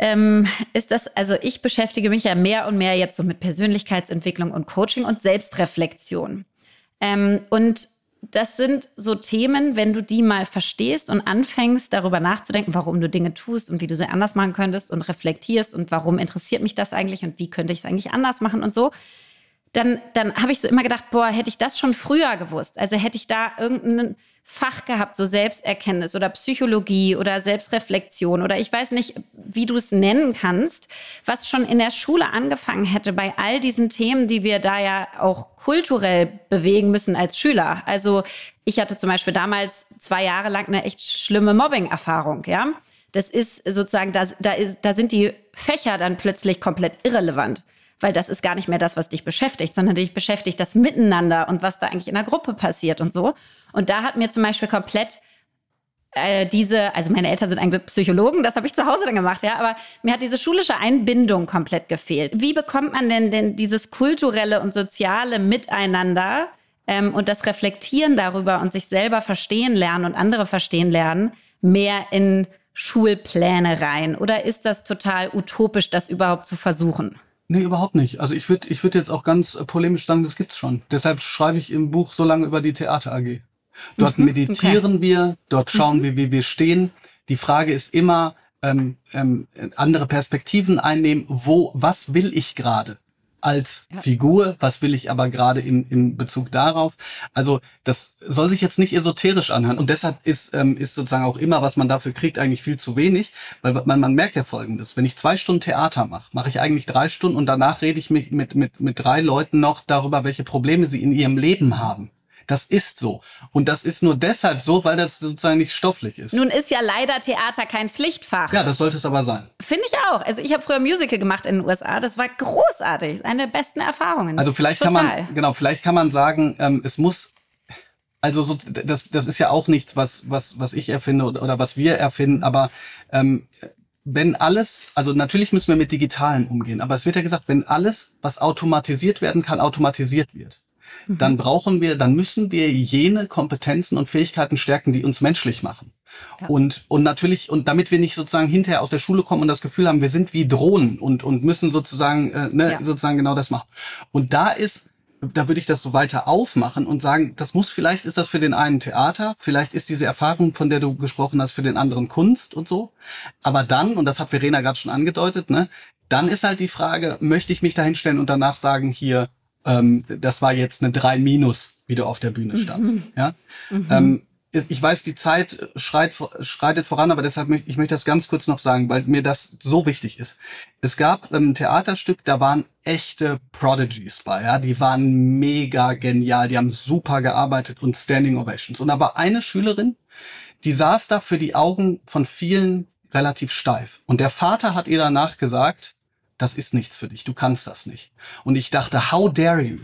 ähm, ist das, also ich beschäftige mich ja mehr und mehr jetzt so mit Persönlichkeitsentwicklung und Coaching und Selbstreflexion. Ähm, und das sind so Themen, wenn du die mal verstehst und anfängst, darüber nachzudenken, warum du Dinge tust und wie du sie anders machen könntest und reflektierst und warum interessiert mich das eigentlich und wie könnte ich es eigentlich anders machen und so, dann, dann habe ich so immer gedacht, boah, hätte ich das schon früher gewusst. Also hätte ich da irgendeinen Fach gehabt, so Selbsterkenntnis oder Psychologie oder Selbstreflexion oder ich weiß nicht, wie du es nennen kannst, was schon in der Schule angefangen hätte bei all diesen Themen, die wir da ja auch kulturell bewegen müssen als Schüler. Also ich hatte zum Beispiel damals zwei Jahre lang eine echt schlimme Mobbing-Erfahrung, ja. Das ist sozusagen, da, da, ist, da sind die Fächer dann plötzlich komplett irrelevant weil das ist gar nicht mehr das, was dich beschäftigt, sondern dich beschäftigt das Miteinander und was da eigentlich in der Gruppe passiert und so. Und da hat mir zum Beispiel komplett äh, diese, also meine Eltern sind eigentlich Psychologen, das habe ich zu Hause dann gemacht, ja, aber mir hat diese schulische Einbindung komplett gefehlt. Wie bekommt man denn denn dieses kulturelle und soziale Miteinander ähm, und das Reflektieren darüber und sich selber verstehen lernen und andere verstehen lernen mehr in Schulpläne rein? Oder ist das total utopisch, das überhaupt zu versuchen? Nee, überhaupt nicht. Also ich würde ich würd jetzt auch ganz polemisch sagen, das gibt's schon. Deshalb schreibe ich im Buch so lange über die Theater AG. Dort mhm, meditieren okay. wir, dort schauen mhm. wir, wie wir stehen. Die Frage ist immer, ähm, ähm, andere Perspektiven einnehmen. Wo, was will ich gerade? Als ja. Figur, was will ich aber gerade im, im Bezug darauf. Also das soll sich jetzt nicht esoterisch anhören und deshalb ist, ähm, ist sozusagen auch immer, was man dafür kriegt, eigentlich viel zu wenig, weil man, man merkt ja Folgendes, wenn ich zwei Stunden Theater mache, mache ich eigentlich drei Stunden und danach rede ich mit, mit, mit, mit drei Leuten noch darüber, welche Probleme sie in ihrem Leben haben. Das ist so. Und das ist nur deshalb so, weil das sozusagen nicht stofflich ist. Nun ist ja leider Theater kein Pflichtfach. Ja, das sollte es aber sein. Finde ich auch. Also ich habe früher Musical gemacht in den USA. Das war großartig. Eine der besten Erfahrungen. Also vielleicht Total. kann man, genau, vielleicht kann man sagen, ähm, es muss also so, das, das ist ja auch nichts, was, was, was ich erfinde oder, oder was wir erfinden, aber ähm, wenn alles, also natürlich müssen wir mit Digitalen umgehen, aber es wird ja gesagt, wenn alles, was automatisiert werden kann, automatisiert wird, dann brauchen wir, dann müssen wir jene Kompetenzen und Fähigkeiten stärken, die uns menschlich machen. Ja. Und, und natürlich, und damit wir nicht sozusagen hinterher aus der Schule kommen und das Gefühl haben, wir sind wie Drohnen und, und müssen sozusagen, äh, ne, ja. sozusagen genau das machen. Und da ist, da würde ich das so weiter aufmachen und sagen, das muss, vielleicht ist das für den einen Theater, vielleicht ist diese Erfahrung, von der du gesprochen hast, für den anderen Kunst und so. Aber dann, und das hat Verena gerade schon angedeutet, ne, dann ist halt die Frage, möchte ich mich da hinstellen und danach sagen, hier, ähm, das war jetzt eine 3 minus, wie du auf der Bühne standst. Mhm. Ja? Mhm. Ähm, ich weiß, die Zeit schreit, schreitet voran, aber deshalb möchte ich möchte das ganz kurz noch sagen, weil mir das so wichtig ist. Es gab ähm, ein Theaterstück, da waren echte Prodigies bei, ja, die waren mega genial, die haben super gearbeitet und Standing Ovations. Und da war eine Schülerin, die saß da für die Augen von vielen relativ steif. Und der Vater hat ihr danach gesagt, das ist nichts für dich, du kannst das nicht. Und ich dachte, how dare you?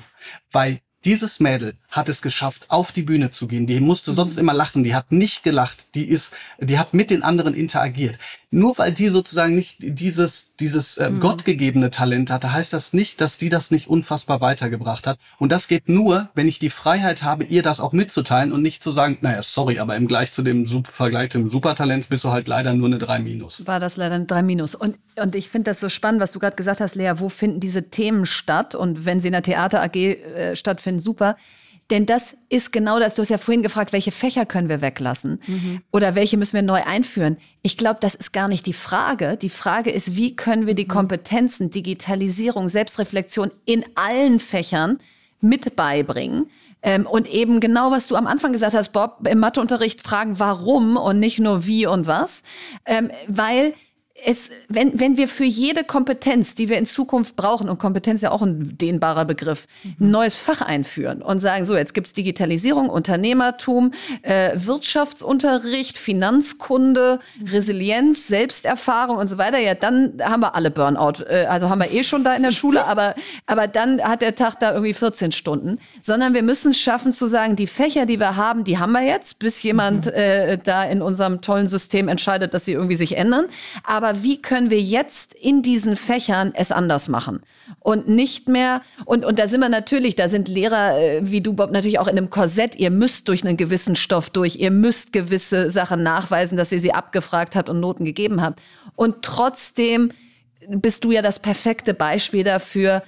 Weil dieses Mädel hat es geschafft, auf die Bühne zu gehen. Die musste sonst mhm. immer lachen. Die hat nicht gelacht. Die ist, die hat mit den anderen interagiert. Nur weil die sozusagen nicht dieses, dieses äh, mhm. gottgegebene Talent hatte, heißt das nicht, dass die das nicht unfassbar weitergebracht hat. Und das geht nur, wenn ich die Freiheit habe, ihr das auch mitzuteilen und nicht zu sagen, naja, sorry, aber im Gleich zu dem Super, Vergleich zu dem Supertalent bist du halt leider nur eine 3 Minus. War das leider eine 3 Minus. Und, und ich finde das so spannend, was du gerade gesagt hast, Lea, wo finden diese Themen statt? Und wenn sie in der Theater AG äh, stattfinden, super. Denn das ist genau das. Du hast ja vorhin gefragt, welche Fächer können wir weglassen mhm. oder welche müssen wir neu einführen. Ich glaube, das ist gar nicht die Frage. Die Frage ist, wie können wir die mhm. Kompetenzen, Digitalisierung, Selbstreflexion in allen Fächern mit beibringen? Ähm, und eben genau, was du am Anfang gesagt hast, Bob, im Matheunterricht fragen, warum und nicht nur wie und was. Ähm, weil es, wenn, wenn wir für jede Kompetenz, die wir in Zukunft brauchen, und Kompetenz ist ja auch ein dehnbarer Begriff, mhm. ein neues Fach einführen und sagen, so, jetzt gibt's Digitalisierung, Unternehmertum, äh, Wirtschaftsunterricht, Finanzkunde, mhm. Resilienz, Selbsterfahrung und so weiter, ja, dann haben wir alle Burnout. Äh, also haben wir eh schon da in der Schule, aber, aber dann hat der Tag da irgendwie 14 Stunden. Sondern wir müssen es schaffen zu sagen, die Fächer, die wir haben, die haben wir jetzt, bis jemand mhm. äh, da in unserem tollen System entscheidet, dass sie irgendwie sich ändern. Aber aber wie können wir jetzt in diesen Fächern es anders machen? Und nicht mehr, und, und da sind wir natürlich, da sind Lehrer äh, wie du, Bob, natürlich auch in einem Korsett. Ihr müsst durch einen gewissen Stoff durch. Ihr müsst gewisse Sachen nachweisen, dass ihr sie abgefragt habt und Noten gegeben habt. Und trotzdem bist du ja das perfekte Beispiel dafür,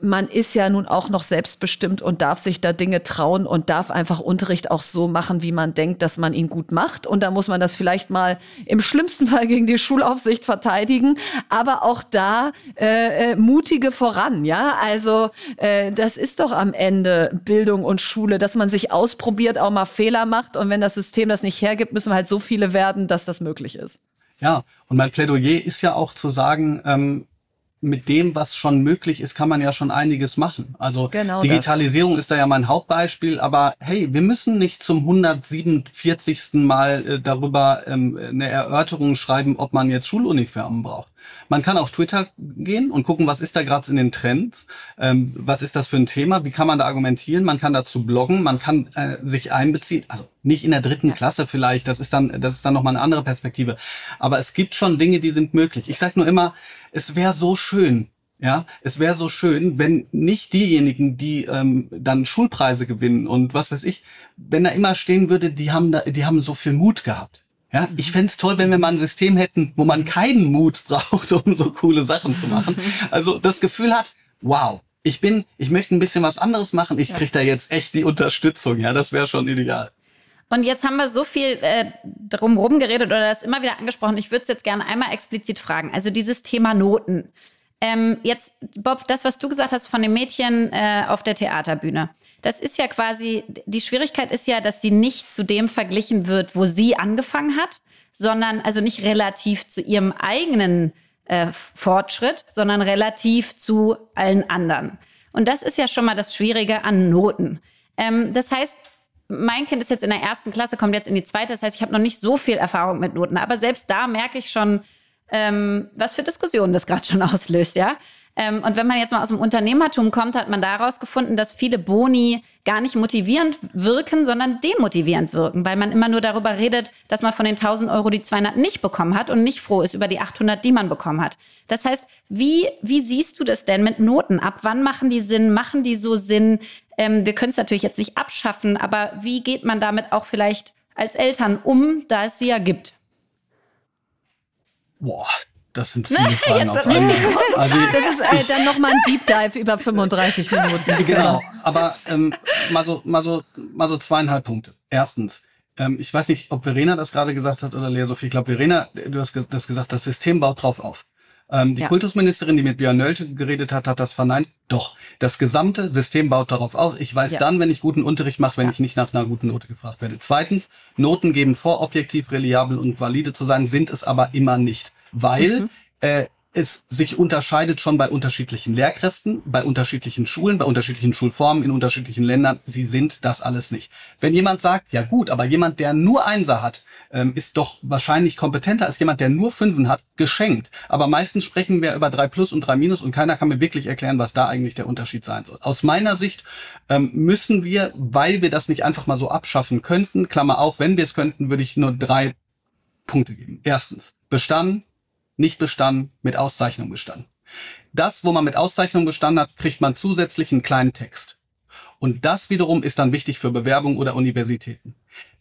man ist ja nun auch noch selbstbestimmt und darf sich da Dinge trauen und darf einfach Unterricht auch so machen, wie man denkt, dass man ihn gut macht. Und da muss man das vielleicht mal im schlimmsten Fall gegen die Schulaufsicht verteidigen, aber auch da äh, äh, mutige voran, ja. Also äh, das ist doch am Ende Bildung und Schule, dass man sich ausprobiert, auch mal Fehler macht und wenn das System das nicht hergibt, müssen wir halt so viele werden, dass das möglich ist. Ja, und mein Plädoyer ist ja auch zu sagen, ähm, mit dem, was schon möglich ist, kann man ja schon einiges machen. Also genau Digitalisierung das. ist da ja mein Hauptbeispiel, aber hey, wir müssen nicht zum 147. Mal äh, darüber ähm, eine Erörterung schreiben, ob man jetzt Schuluniformen braucht. Man kann auf Twitter gehen und gucken, was ist da gerade in den Trends, ähm, was ist das für ein Thema, wie kann man da argumentieren, man kann dazu bloggen, man kann äh, sich einbeziehen, also nicht in der dritten ja. Klasse vielleicht, das ist dann, das ist dann nochmal eine andere Perspektive. Aber es gibt schon Dinge, die sind möglich. Ich sage nur immer, es wäre so schön, ja, es wäre so schön, wenn nicht diejenigen, die ähm, dann Schulpreise gewinnen und was weiß ich, wenn da immer stehen würde, die haben da, die haben so viel Mut gehabt. Ja, ich fände toll, wenn wir mal ein System hätten, wo man keinen Mut braucht, um so coole Sachen zu machen. Also das Gefühl hat, wow, ich bin, ich möchte ein bisschen was anderes machen, ich kriege da jetzt echt die Unterstützung. Ja, das wäre schon ideal. Und jetzt haben wir so viel äh, drumherum geredet oder das immer wieder angesprochen. Ich würde es jetzt gerne einmal explizit fragen. Also dieses Thema Noten. Ähm, jetzt, Bob, das, was du gesagt hast von dem Mädchen äh, auf der Theaterbühne, das ist ja quasi, die Schwierigkeit ist ja, dass sie nicht zu dem verglichen wird, wo sie angefangen hat, sondern also nicht relativ zu ihrem eigenen äh, Fortschritt, sondern relativ zu allen anderen. Und das ist ja schon mal das Schwierige an Noten. Ähm, das heißt, mein Kind ist jetzt in der ersten Klasse, kommt jetzt in die zweite. Das heißt, ich habe noch nicht so viel Erfahrung mit Noten. Aber selbst da merke ich schon, ähm, was für Diskussionen das gerade schon auslöst, ja. Ähm, und wenn man jetzt mal aus dem Unternehmertum kommt, hat man daraus gefunden, dass viele Boni gar nicht motivierend wirken, sondern demotivierend wirken, weil man immer nur darüber redet, dass man von den 1000 Euro die 200 nicht bekommen hat und nicht froh ist über die 800, die man bekommen hat. Das heißt, wie, wie siehst du das denn mit Noten? Ab wann machen die Sinn? Machen die so Sinn? Ähm, wir können es natürlich jetzt nicht abschaffen, aber wie geht man damit auch vielleicht als Eltern um, da es sie ja gibt? Boah, das sind viele Fragen auf einmal. Also, das ist äh, dann nochmal ein Deep Dive über 35 Minuten. Genau, aber ähm, mal, so, mal, so, mal so zweieinhalb Punkte. Erstens, ähm, ich weiß nicht, ob Verena das gerade gesagt hat oder Lea Sophie. Ich glaube, Verena, du hast das gesagt, das System baut drauf auf. Ähm, die ja. Kultusministerin, die mit Björn Nölte geredet hat, hat das verneint. Doch, das gesamte System baut darauf auf. Ich weiß ja. dann, wenn ich guten Unterricht mache, wenn ja. ich nicht nach einer guten Note gefragt werde. Zweitens, Noten geben vor, objektiv, reliabel und valide zu sein, sind es aber immer nicht weil mhm. äh, es sich unterscheidet schon bei unterschiedlichen Lehrkräften, bei unterschiedlichen Schulen, bei unterschiedlichen Schulformen in unterschiedlichen Ländern. Sie sind das alles nicht. Wenn jemand sagt, ja gut, aber jemand, der nur Einser hat, ähm, ist doch wahrscheinlich kompetenter als jemand, der nur Fünfen hat, geschenkt. Aber meistens sprechen wir über drei Plus und drei Minus und keiner kann mir wirklich erklären, was da eigentlich der Unterschied sein soll. Aus meiner Sicht ähm, müssen wir, weil wir das nicht einfach mal so abschaffen könnten, Klammer auf, wenn wir es könnten, würde ich nur drei Punkte geben. Erstens, bestanden, nicht bestanden, mit Auszeichnung bestanden. Das, wo man mit Auszeichnung bestanden hat, kriegt man zusätzlich einen kleinen Text. Und das wiederum ist dann wichtig für Bewerbungen oder Universitäten.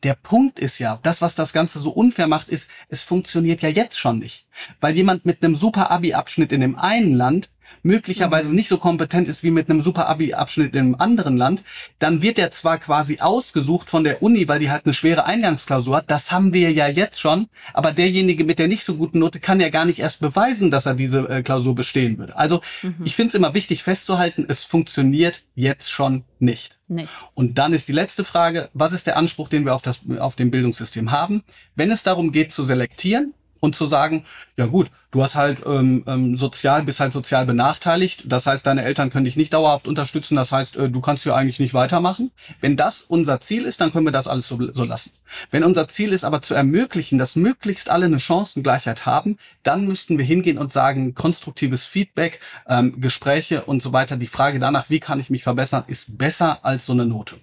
Der Punkt ist ja, das, was das Ganze so unfair macht, ist, es funktioniert ja jetzt schon nicht. Weil jemand mit einem super Abi-Abschnitt in dem einen Land möglicherweise mhm. nicht so kompetent ist wie mit einem super Abi-Abschnitt in einem anderen Land, dann wird er zwar quasi ausgesucht von der Uni, weil die halt eine schwere Eingangsklausur hat, das haben wir ja jetzt schon, aber derjenige mit der nicht so guten Note kann ja gar nicht erst beweisen, dass er diese äh, Klausur bestehen würde. Also mhm. ich finde es immer wichtig festzuhalten, es funktioniert jetzt schon nicht. Nicht. Und dann ist die letzte Frage, was ist der Anspruch, den wir auf, das, auf dem Bildungssystem haben? Wenn es darum geht zu selektieren, und zu sagen, ja gut, du hast halt ähm, ähm, sozial, bist halt sozial benachteiligt, das heißt, deine Eltern können dich nicht dauerhaft unterstützen, das heißt, äh, du kannst hier eigentlich nicht weitermachen. Wenn das unser Ziel ist, dann können wir das alles so, so lassen. Wenn unser Ziel ist aber zu ermöglichen, dass möglichst alle eine Chancengleichheit haben, dann müssten wir hingehen und sagen, konstruktives Feedback, ähm, Gespräche und so weiter. Die Frage danach, wie kann ich mich verbessern, ist besser als so eine Note.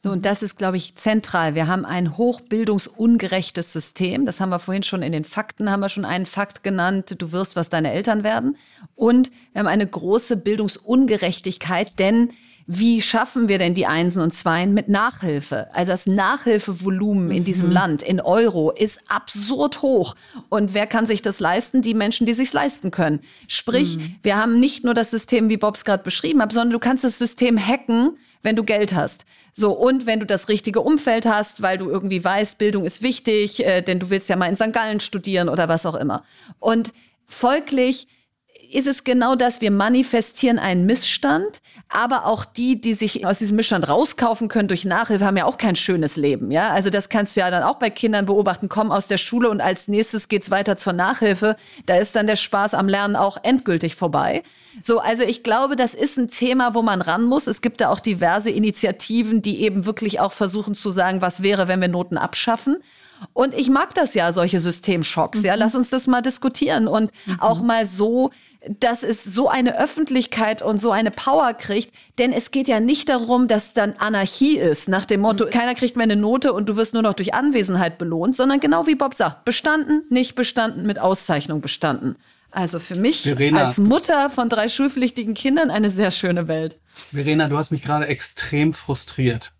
So, und das ist, glaube ich, zentral. Wir haben ein hochbildungsungerechtes System. Das haben wir vorhin schon in den Fakten, haben wir schon einen Fakt genannt. Du wirst, was deine Eltern werden. Und wir haben eine große Bildungsungerechtigkeit, denn wie schaffen wir denn die Einsen und Zweien mit Nachhilfe? Also das Nachhilfevolumen in diesem mhm. Land in Euro ist absurd hoch. Und wer kann sich das leisten? Die Menschen, die sich leisten können. Sprich, mhm. wir haben nicht nur das System, wie Bobs gerade beschrieben hat, sondern du kannst das System hacken, wenn du Geld hast. So, und wenn du das richtige Umfeld hast, weil du irgendwie weißt, Bildung ist wichtig, äh, denn du willst ja mal in St. Gallen studieren oder was auch immer. Und folglich ist es genau das, wir manifestieren einen Missstand, aber auch die, die sich aus diesem Missstand rauskaufen können durch Nachhilfe, haben ja auch kein schönes Leben, ja? Also das kannst du ja dann auch bei Kindern beobachten, kommen aus der Schule und als nächstes geht's weiter zur Nachhilfe, da ist dann der Spaß am Lernen auch endgültig vorbei. So, also ich glaube, das ist ein Thema, wo man ran muss. Es gibt da auch diverse Initiativen, die eben wirklich auch versuchen zu sagen, was wäre, wenn wir Noten abschaffen. Und ich mag das ja, solche Systemschocks. Mhm. Ja, lass uns das mal diskutieren und mhm. auch mal so dass es so eine Öffentlichkeit und so eine Power kriegt. Denn es geht ja nicht darum, dass dann Anarchie ist, nach dem Motto, mhm. keiner kriegt mehr eine Note und du wirst nur noch durch Anwesenheit belohnt, sondern genau wie Bob sagt, bestanden, nicht bestanden, mit Auszeichnung bestanden. Also für mich Verena, als Mutter von drei schulpflichtigen Kindern eine sehr schöne Welt. Verena, du hast mich gerade extrem frustriert.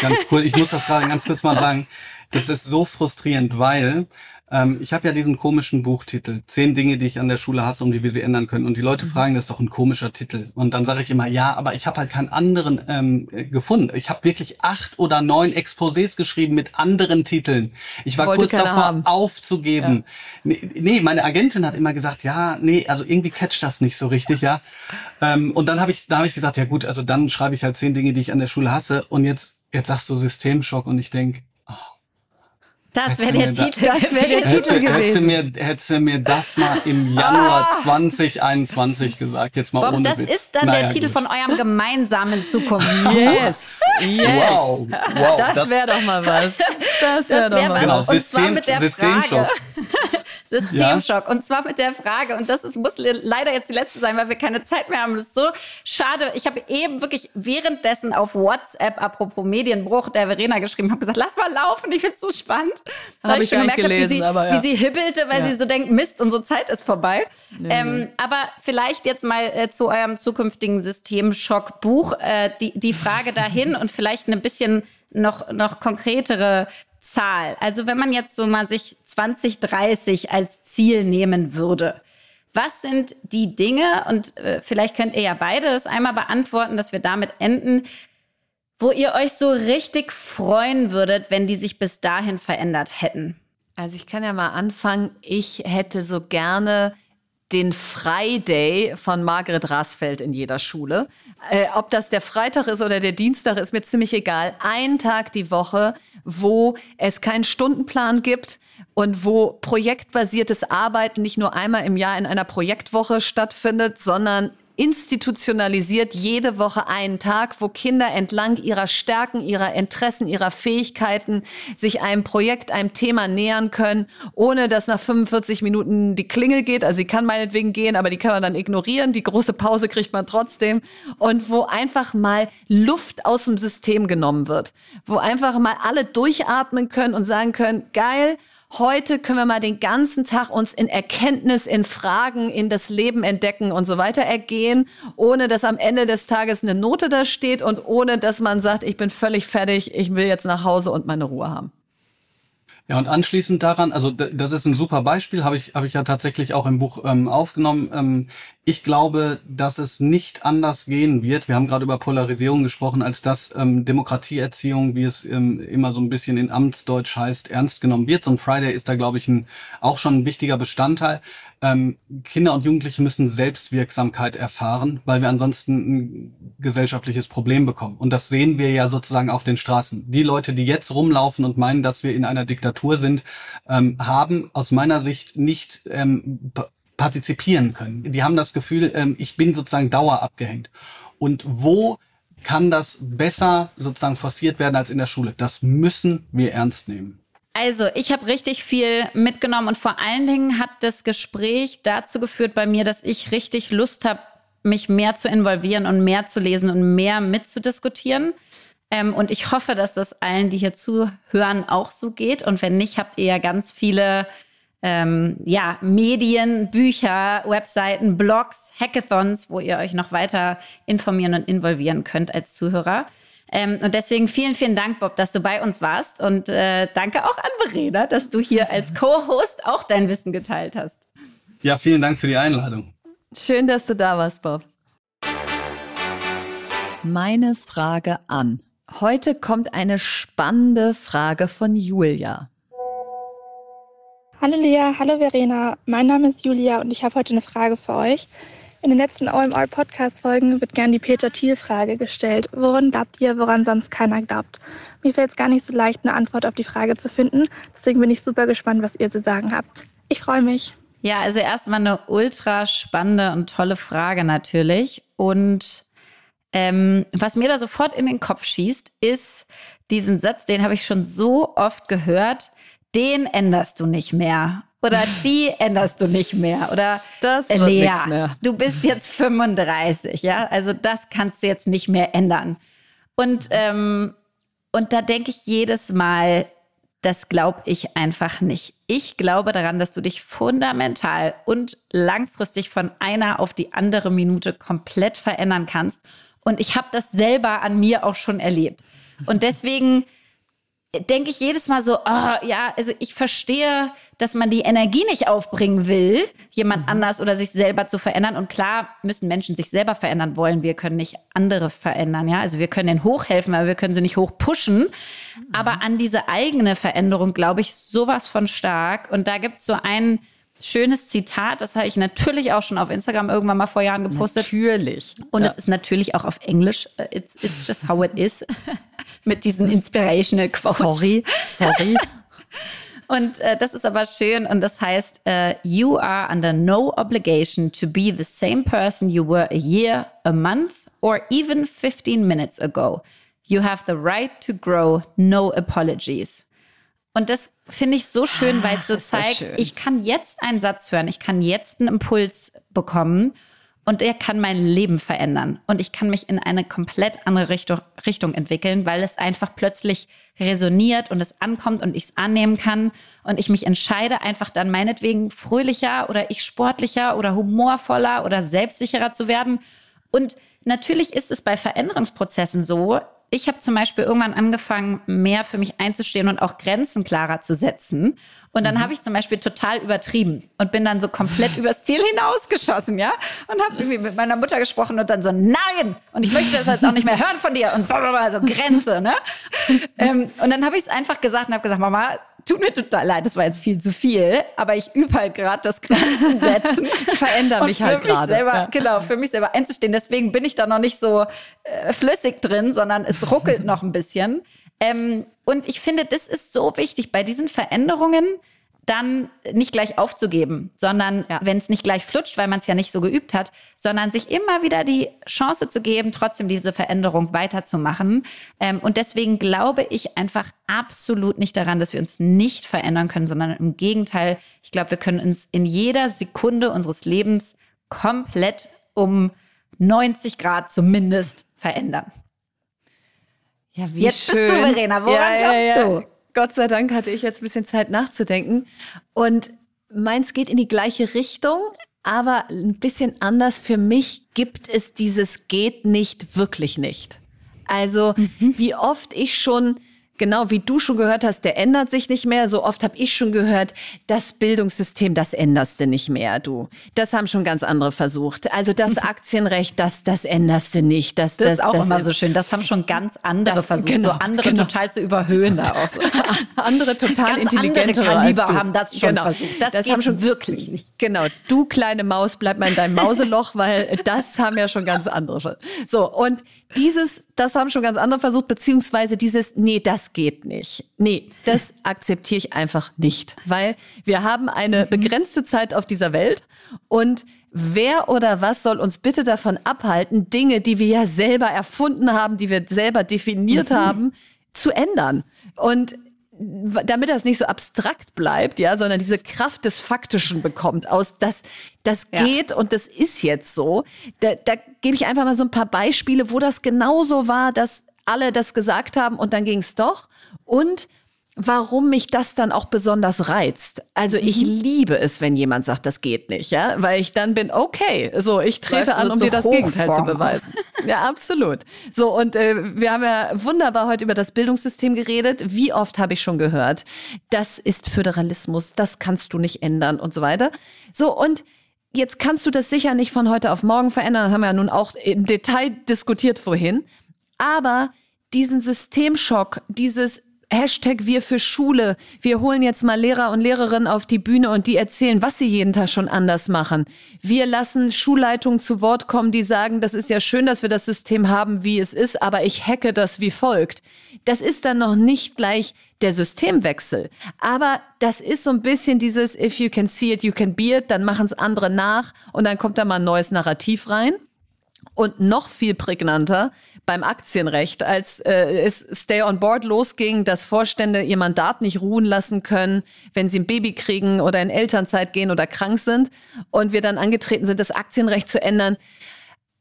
Ganz cool. Ich muss das gerade ganz kurz mal sagen. Das ist so frustrierend, weil ähm, ich habe ja diesen komischen Buchtitel, zehn Dinge, die ich an der Schule hasse, um die wir sie ändern können. Und die Leute mhm. fragen, das ist doch ein komischer Titel. Und dann sage ich immer, ja, aber ich habe halt keinen anderen ähm, gefunden. Ich habe wirklich acht oder neun Exposés geschrieben mit anderen Titeln. Ich war kurz davor haben. aufzugeben. Ja. Nee, nee, meine Agentin hat immer gesagt, ja, nee, also irgendwie catcht das nicht so richtig, ja. Ähm, und dann habe ich, da habe ich gesagt, ja gut, also dann schreibe ich halt zehn Dinge, die ich an der Schule hasse. Und jetzt, jetzt sagst du Systemschock und ich denk das wäre der Titel. Das wäre der Titel gewesen. Hätte mir, hätte mir das mal im Januar 2021 gesagt. Jetzt mal Bob, ohne das Witz. ist dann naja, der Titel gut. von eurem gemeinsamen Zukunft. Yes. yes. Wow. wow. Das, wäre doch mal was. Das wäre wär doch mal was. Genau, System, Systemschock. Systemschock. Ja. Und zwar mit der Frage, und das ist, muss leider jetzt die letzte sein, weil wir keine Zeit mehr haben. Das ist so schade. Ich habe eben wirklich währenddessen auf WhatsApp, apropos Medienbruch, der Verena geschrieben, habe gesagt, lass mal laufen, ich finde es so spannend. Habe ich schon gemerkt, gelesen, wie, sie, aber ja. wie sie hibbelte, weil ja. sie so denkt, Mist, unsere Zeit ist vorbei. Nee, ähm, nee. Aber vielleicht jetzt mal äh, zu eurem zukünftigen Systemschock-Buch äh, die, die Frage dahin und vielleicht ein bisschen noch, noch konkretere Zahl. Also wenn man jetzt so mal sich 2030 als Ziel nehmen würde, was sind die Dinge, und äh, vielleicht könnt ihr ja beide das einmal beantworten, dass wir damit enden, wo ihr euch so richtig freuen würdet, wenn die sich bis dahin verändert hätten? Also ich kann ja mal anfangen. Ich hätte so gerne den Friday von Margret Rasfeld in jeder Schule. Äh, ob das der Freitag ist oder der Dienstag, ist mir ziemlich egal. Ein Tag die Woche, wo es keinen Stundenplan gibt und wo projektbasiertes Arbeiten nicht nur einmal im Jahr in einer Projektwoche stattfindet, sondern institutionalisiert jede Woche einen Tag, wo Kinder entlang ihrer Stärken, ihrer Interessen, ihrer Fähigkeiten sich einem Projekt, einem Thema nähern können, ohne dass nach 45 Minuten die Klingel geht. Also sie kann meinetwegen gehen, aber die kann man dann ignorieren. Die große Pause kriegt man trotzdem. Und wo einfach mal Luft aus dem System genommen wird. Wo einfach mal alle durchatmen können und sagen können, geil, Heute können wir mal den ganzen Tag uns in Erkenntnis, in Fragen, in das Leben entdecken und so weiter ergehen, ohne dass am Ende des Tages eine Note da steht und ohne dass man sagt, ich bin völlig fertig, ich will jetzt nach Hause und meine Ruhe haben. Ja, und anschließend daran, also das ist ein super Beispiel, habe ich, habe ich ja tatsächlich auch im Buch ähm, aufgenommen. Ähm, ich glaube, dass es nicht anders gehen wird. Wir haben gerade über Polarisierung gesprochen, als dass ähm, Demokratieerziehung, wie es ähm, immer so ein bisschen in Amtsdeutsch heißt, ernst genommen wird. Ein Friday ist da, glaube ich, ein, auch schon ein wichtiger Bestandteil. Ähm, Kinder und Jugendliche müssen Selbstwirksamkeit erfahren, weil wir ansonsten ein gesellschaftliches Problem bekommen. Und das sehen wir ja sozusagen auf den Straßen. Die Leute, die jetzt rumlaufen und meinen, dass wir in einer Diktatur sind, ähm, haben aus meiner Sicht nicht ähm, partizipieren können. Die haben das Gefühl, ähm, ich bin sozusagen dauerabgehängt. Und wo kann das besser sozusagen forciert werden als in der Schule? Das müssen wir ernst nehmen. Also, ich habe richtig viel mitgenommen und vor allen Dingen hat das Gespräch dazu geführt bei mir, dass ich richtig Lust habe, mich mehr zu involvieren und mehr zu lesen und mehr mitzudiskutieren. Ähm, und ich hoffe, dass das allen, die hier zuhören, auch so geht. Und wenn nicht, habt ihr ja ganz viele ähm, ja, Medien, Bücher, Webseiten, Blogs, Hackathons, wo ihr euch noch weiter informieren und involvieren könnt als Zuhörer. Ähm, und deswegen vielen, vielen Dank, Bob, dass du bei uns warst. Und äh, danke auch an Verena, dass du hier als Co-Host auch dein Wissen geteilt hast. Ja, vielen Dank für die Einladung. Schön, dass du da warst, Bob. Meine Frage an. Heute kommt eine spannende Frage von Julia. Hallo Lea, hallo Verena. Mein Name ist Julia und ich habe heute eine Frage für euch. In den letzten OMR Podcast Folgen wird gern die Peter Thiel Frage gestellt. Woran glaubt ihr, woran sonst keiner glaubt? Mir fällt es gar nicht so leicht, eine Antwort auf die Frage zu finden. Deswegen bin ich super gespannt, was ihr zu sagen habt. Ich freue mich. Ja, also erstmal eine ultra spannende und tolle Frage natürlich. Und ähm, was mir da sofort in den Kopf schießt, ist diesen Satz, den habe ich schon so oft gehört, den änderst du nicht mehr oder die änderst du nicht mehr oder das wird Lea, mehr. du bist jetzt 35, ja, also das kannst du jetzt nicht mehr ändern. Und ähm, und da denke ich jedes Mal, das glaube ich einfach nicht. Ich glaube daran, dass du dich fundamental und langfristig von einer auf die andere Minute komplett verändern kannst. Und ich habe das selber an mir auch schon erlebt. Und deswegen denke ich jedes Mal so, oh, ja, also ich verstehe, dass man die Energie nicht aufbringen will, jemand mhm. anders oder sich selber zu verändern. Und klar müssen Menschen sich selber verändern wollen. Wir können nicht andere verändern, ja. Also wir können denen hochhelfen, aber wir können sie nicht hochpushen. Mhm. Aber an diese eigene Veränderung glaube ich sowas von stark. Und da gibt es so einen, schönes Zitat, das habe ich natürlich auch schon auf Instagram irgendwann mal vor Jahren gepostet. Natürlich. Und ja. es ist natürlich auch auf Englisch. It's, it's just how it is. Mit diesen inspirational Quotes. Sorry, sorry. Und äh, das ist aber schön und das heißt, uh, you are under no obligation to be the same person you were a year, a month or even 15 minutes ago. You have the right to grow, no apologies. Und das finde ich so schön, weil es so zeigt, ich kann jetzt einen Satz hören, ich kann jetzt einen Impuls bekommen und der kann mein Leben verändern. Und ich kann mich in eine komplett andere Richtung, Richtung entwickeln, weil es einfach plötzlich resoniert und es ankommt und ich es annehmen kann. Und ich mich entscheide, einfach dann meinetwegen fröhlicher oder ich sportlicher oder humorvoller oder selbstsicherer zu werden. Und natürlich ist es bei Veränderungsprozessen so, ich habe zum Beispiel irgendwann angefangen, mehr für mich einzustehen und auch Grenzen klarer zu setzen. Und dann mhm. habe ich zum Beispiel total übertrieben und bin dann so komplett übers Ziel hinausgeschossen, ja? Und habe irgendwie mit meiner Mutter gesprochen und dann so, nein! Und ich möchte das jetzt auch nicht mehr hören von dir. Und blablabla, so Grenze, ne? ähm, und dann habe ich es einfach gesagt und habe gesagt, Mama, tut mir total leid, das war jetzt viel zu viel, aber ich übe halt gerade das Grenzen setzen. Verändere mich halt gerade. Ja. Genau, für mich selber einzustehen. Deswegen bin ich da noch nicht so äh, flüssig drin, sondern es ruckelt noch ein bisschen. Ähm, und ich finde, das ist so wichtig bei diesen Veränderungen dann nicht gleich aufzugeben, sondern ja. wenn es nicht gleich flutscht, weil man es ja nicht so geübt hat, sondern sich immer wieder die Chance zu geben, trotzdem diese Veränderung weiterzumachen. Ähm, und deswegen glaube ich einfach absolut nicht daran, dass wir uns nicht verändern können, sondern im Gegenteil, ich glaube, wir können uns in jeder Sekunde unseres Lebens komplett um 90 Grad zumindest verändern. Ja, wie Jetzt schön. bist du, Verena. Woran ja, glaubst ja, ja. du? Gott sei Dank hatte ich jetzt ein bisschen Zeit nachzudenken. Und meins geht in die gleiche Richtung, aber ein bisschen anders. Für mich gibt es dieses geht nicht, wirklich nicht. Also, mhm. wie oft ich schon genau wie du schon gehört hast, der ändert sich nicht mehr. So oft habe ich schon gehört, das Bildungssystem, das änderst du nicht mehr, du. Das haben schon ganz andere versucht. Also das Aktienrecht, das, das änderst du nicht. Das, das, das ist auch das, immer so schön. Das haben schon ganz andere das, versucht, genau, so andere genau. total zu überhöhen. Da auch so. andere total intelligente Kaliber haben das schon genau. versucht. Das, das haben schon wirklich nicht. Genau. Du kleine Maus, bleib mal in deinem Mauseloch, weil das haben ja schon ganz andere. So und dieses, das haben schon ganz andere versucht, beziehungsweise dieses, nee, das geht nicht. Nee, das akzeptiere ich einfach nicht, weil wir haben eine mhm. begrenzte Zeit auf dieser Welt und wer oder was soll uns bitte davon abhalten, Dinge, die wir ja selber erfunden haben, die wir selber definiert mhm. haben, zu ändern? Und damit das nicht so abstrakt bleibt, ja, sondern diese Kraft des Faktischen bekommt, aus das, das geht ja. und das ist jetzt so. Da, da gebe ich einfach mal so ein paar Beispiele, wo das genauso war, dass alle das gesagt haben und dann ging es doch. Und warum mich das dann auch besonders reizt. Also ich mhm. liebe es, wenn jemand sagt, das geht nicht, ja, weil ich dann bin, okay, so, ich trete weißt an, um dir das Gegenteil zu beweisen. ja, absolut. So, und äh, wir haben ja wunderbar heute über das Bildungssystem geredet. Wie oft habe ich schon gehört, das ist Föderalismus, das kannst du nicht ändern und so weiter. So, und jetzt kannst du das sicher nicht von heute auf morgen verändern, das haben wir ja nun auch im Detail diskutiert vorhin. Aber diesen Systemschock, dieses Hashtag wir für Schule. Wir holen jetzt mal Lehrer und Lehrerinnen auf die Bühne und die erzählen, was sie jeden Tag schon anders machen. Wir lassen Schulleitungen zu Wort kommen, die sagen, das ist ja schön, dass wir das System haben, wie es ist, aber ich hacke das wie folgt. Das ist dann noch nicht gleich der Systemwechsel. Aber das ist so ein bisschen dieses, if you can see it, you can be it, dann machen es andere nach und dann kommt da mal ein neues Narrativ rein. Und noch viel prägnanter beim Aktienrecht, als äh, es Stay on Board losging, dass Vorstände ihr Mandat nicht ruhen lassen können, wenn sie ein Baby kriegen oder in Elternzeit gehen oder krank sind und wir dann angetreten sind, das Aktienrecht zu ändern.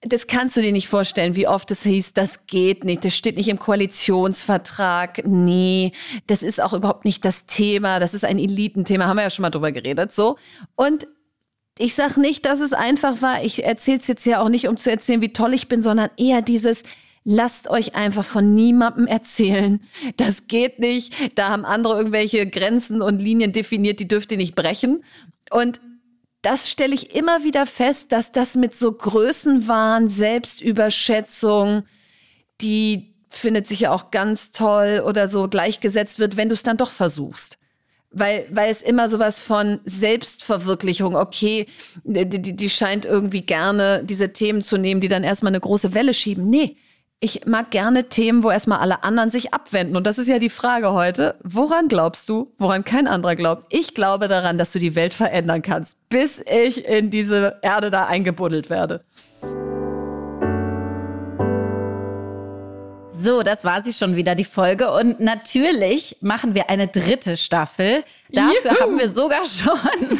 Das kannst du dir nicht vorstellen, wie oft es hieß, das geht nicht, das steht nicht im Koalitionsvertrag. Nee, das ist auch überhaupt nicht das Thema, das ist ein Elitenthema, haben wir ja schon mal drüber geredet, so. Und ich sag nicht, dass es einfach war. Ich erzähle es jetzt ja auch nicht, um zu erzählen, wie toll ich bin, sondern eher dieses, lasst euch einfach von niemandem erzählen. Das geht nicht. Da haben andere irgendwelche Grenzen und Linien definiert, die dürft ihr nicht brechen. Und das stelle ich immer wieder fest, dass das mit so Größenwahn, Selbstüberschätzung, die findet sich ja auch ganz toll oder so gleichgesetzt wird, wenn du es dann doch versuchst weil, weil es immer sowas von Selbstverwirklichung, okay, die, die, die scheint irgendwie gerne diese Themen zu nehmen, die dann erstmal eine große Welle schieben. Nee, ich mag gerne Themen, wo erstmal alle anderen sich abwenden. Und das ist ja die Frage heute. Woran glaubst du, woran kein anderer glaubt? Ich glaube daran, dass du die Welt verändern kannst, bis ich in diese Erde da eingebuddelt werde. So, das war sie schon wieder, die Folge. Und natürlich machen wir eine dritte Staffel. Dafür Juhu. haben wir sogar schon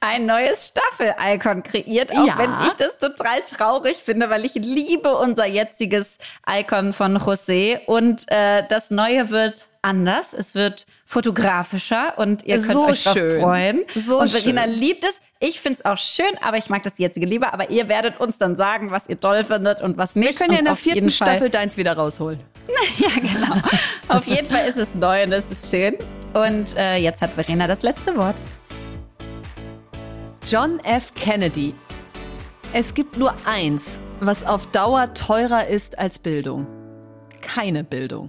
ein neues Staffel-Icon kreiert, auch ja. wenn ich das total traurig finde, weil ich liebe unser jetziges Icon von José. Und äh, das neue wird anders. Es wird fotografischer und ihr könnt so euch schön. freuen. So und Verena schön. liebt es. Ich finde es auch schön, aber ich mag das jetzige lieber. Aber ihr werdet uns dann sagen, was ihr toll findet und was nicht. Wir können ja in der vierten Staffel deins wieder rausholen. ja, genau. auf jeden Fall ist es neu und es ist schön. Und äh, jetzt hat Verena das letzte Wort. John F. Kennedy. Es gibt nur eins, was auf Dauer teurer ist als Bildung. Keine Bildung.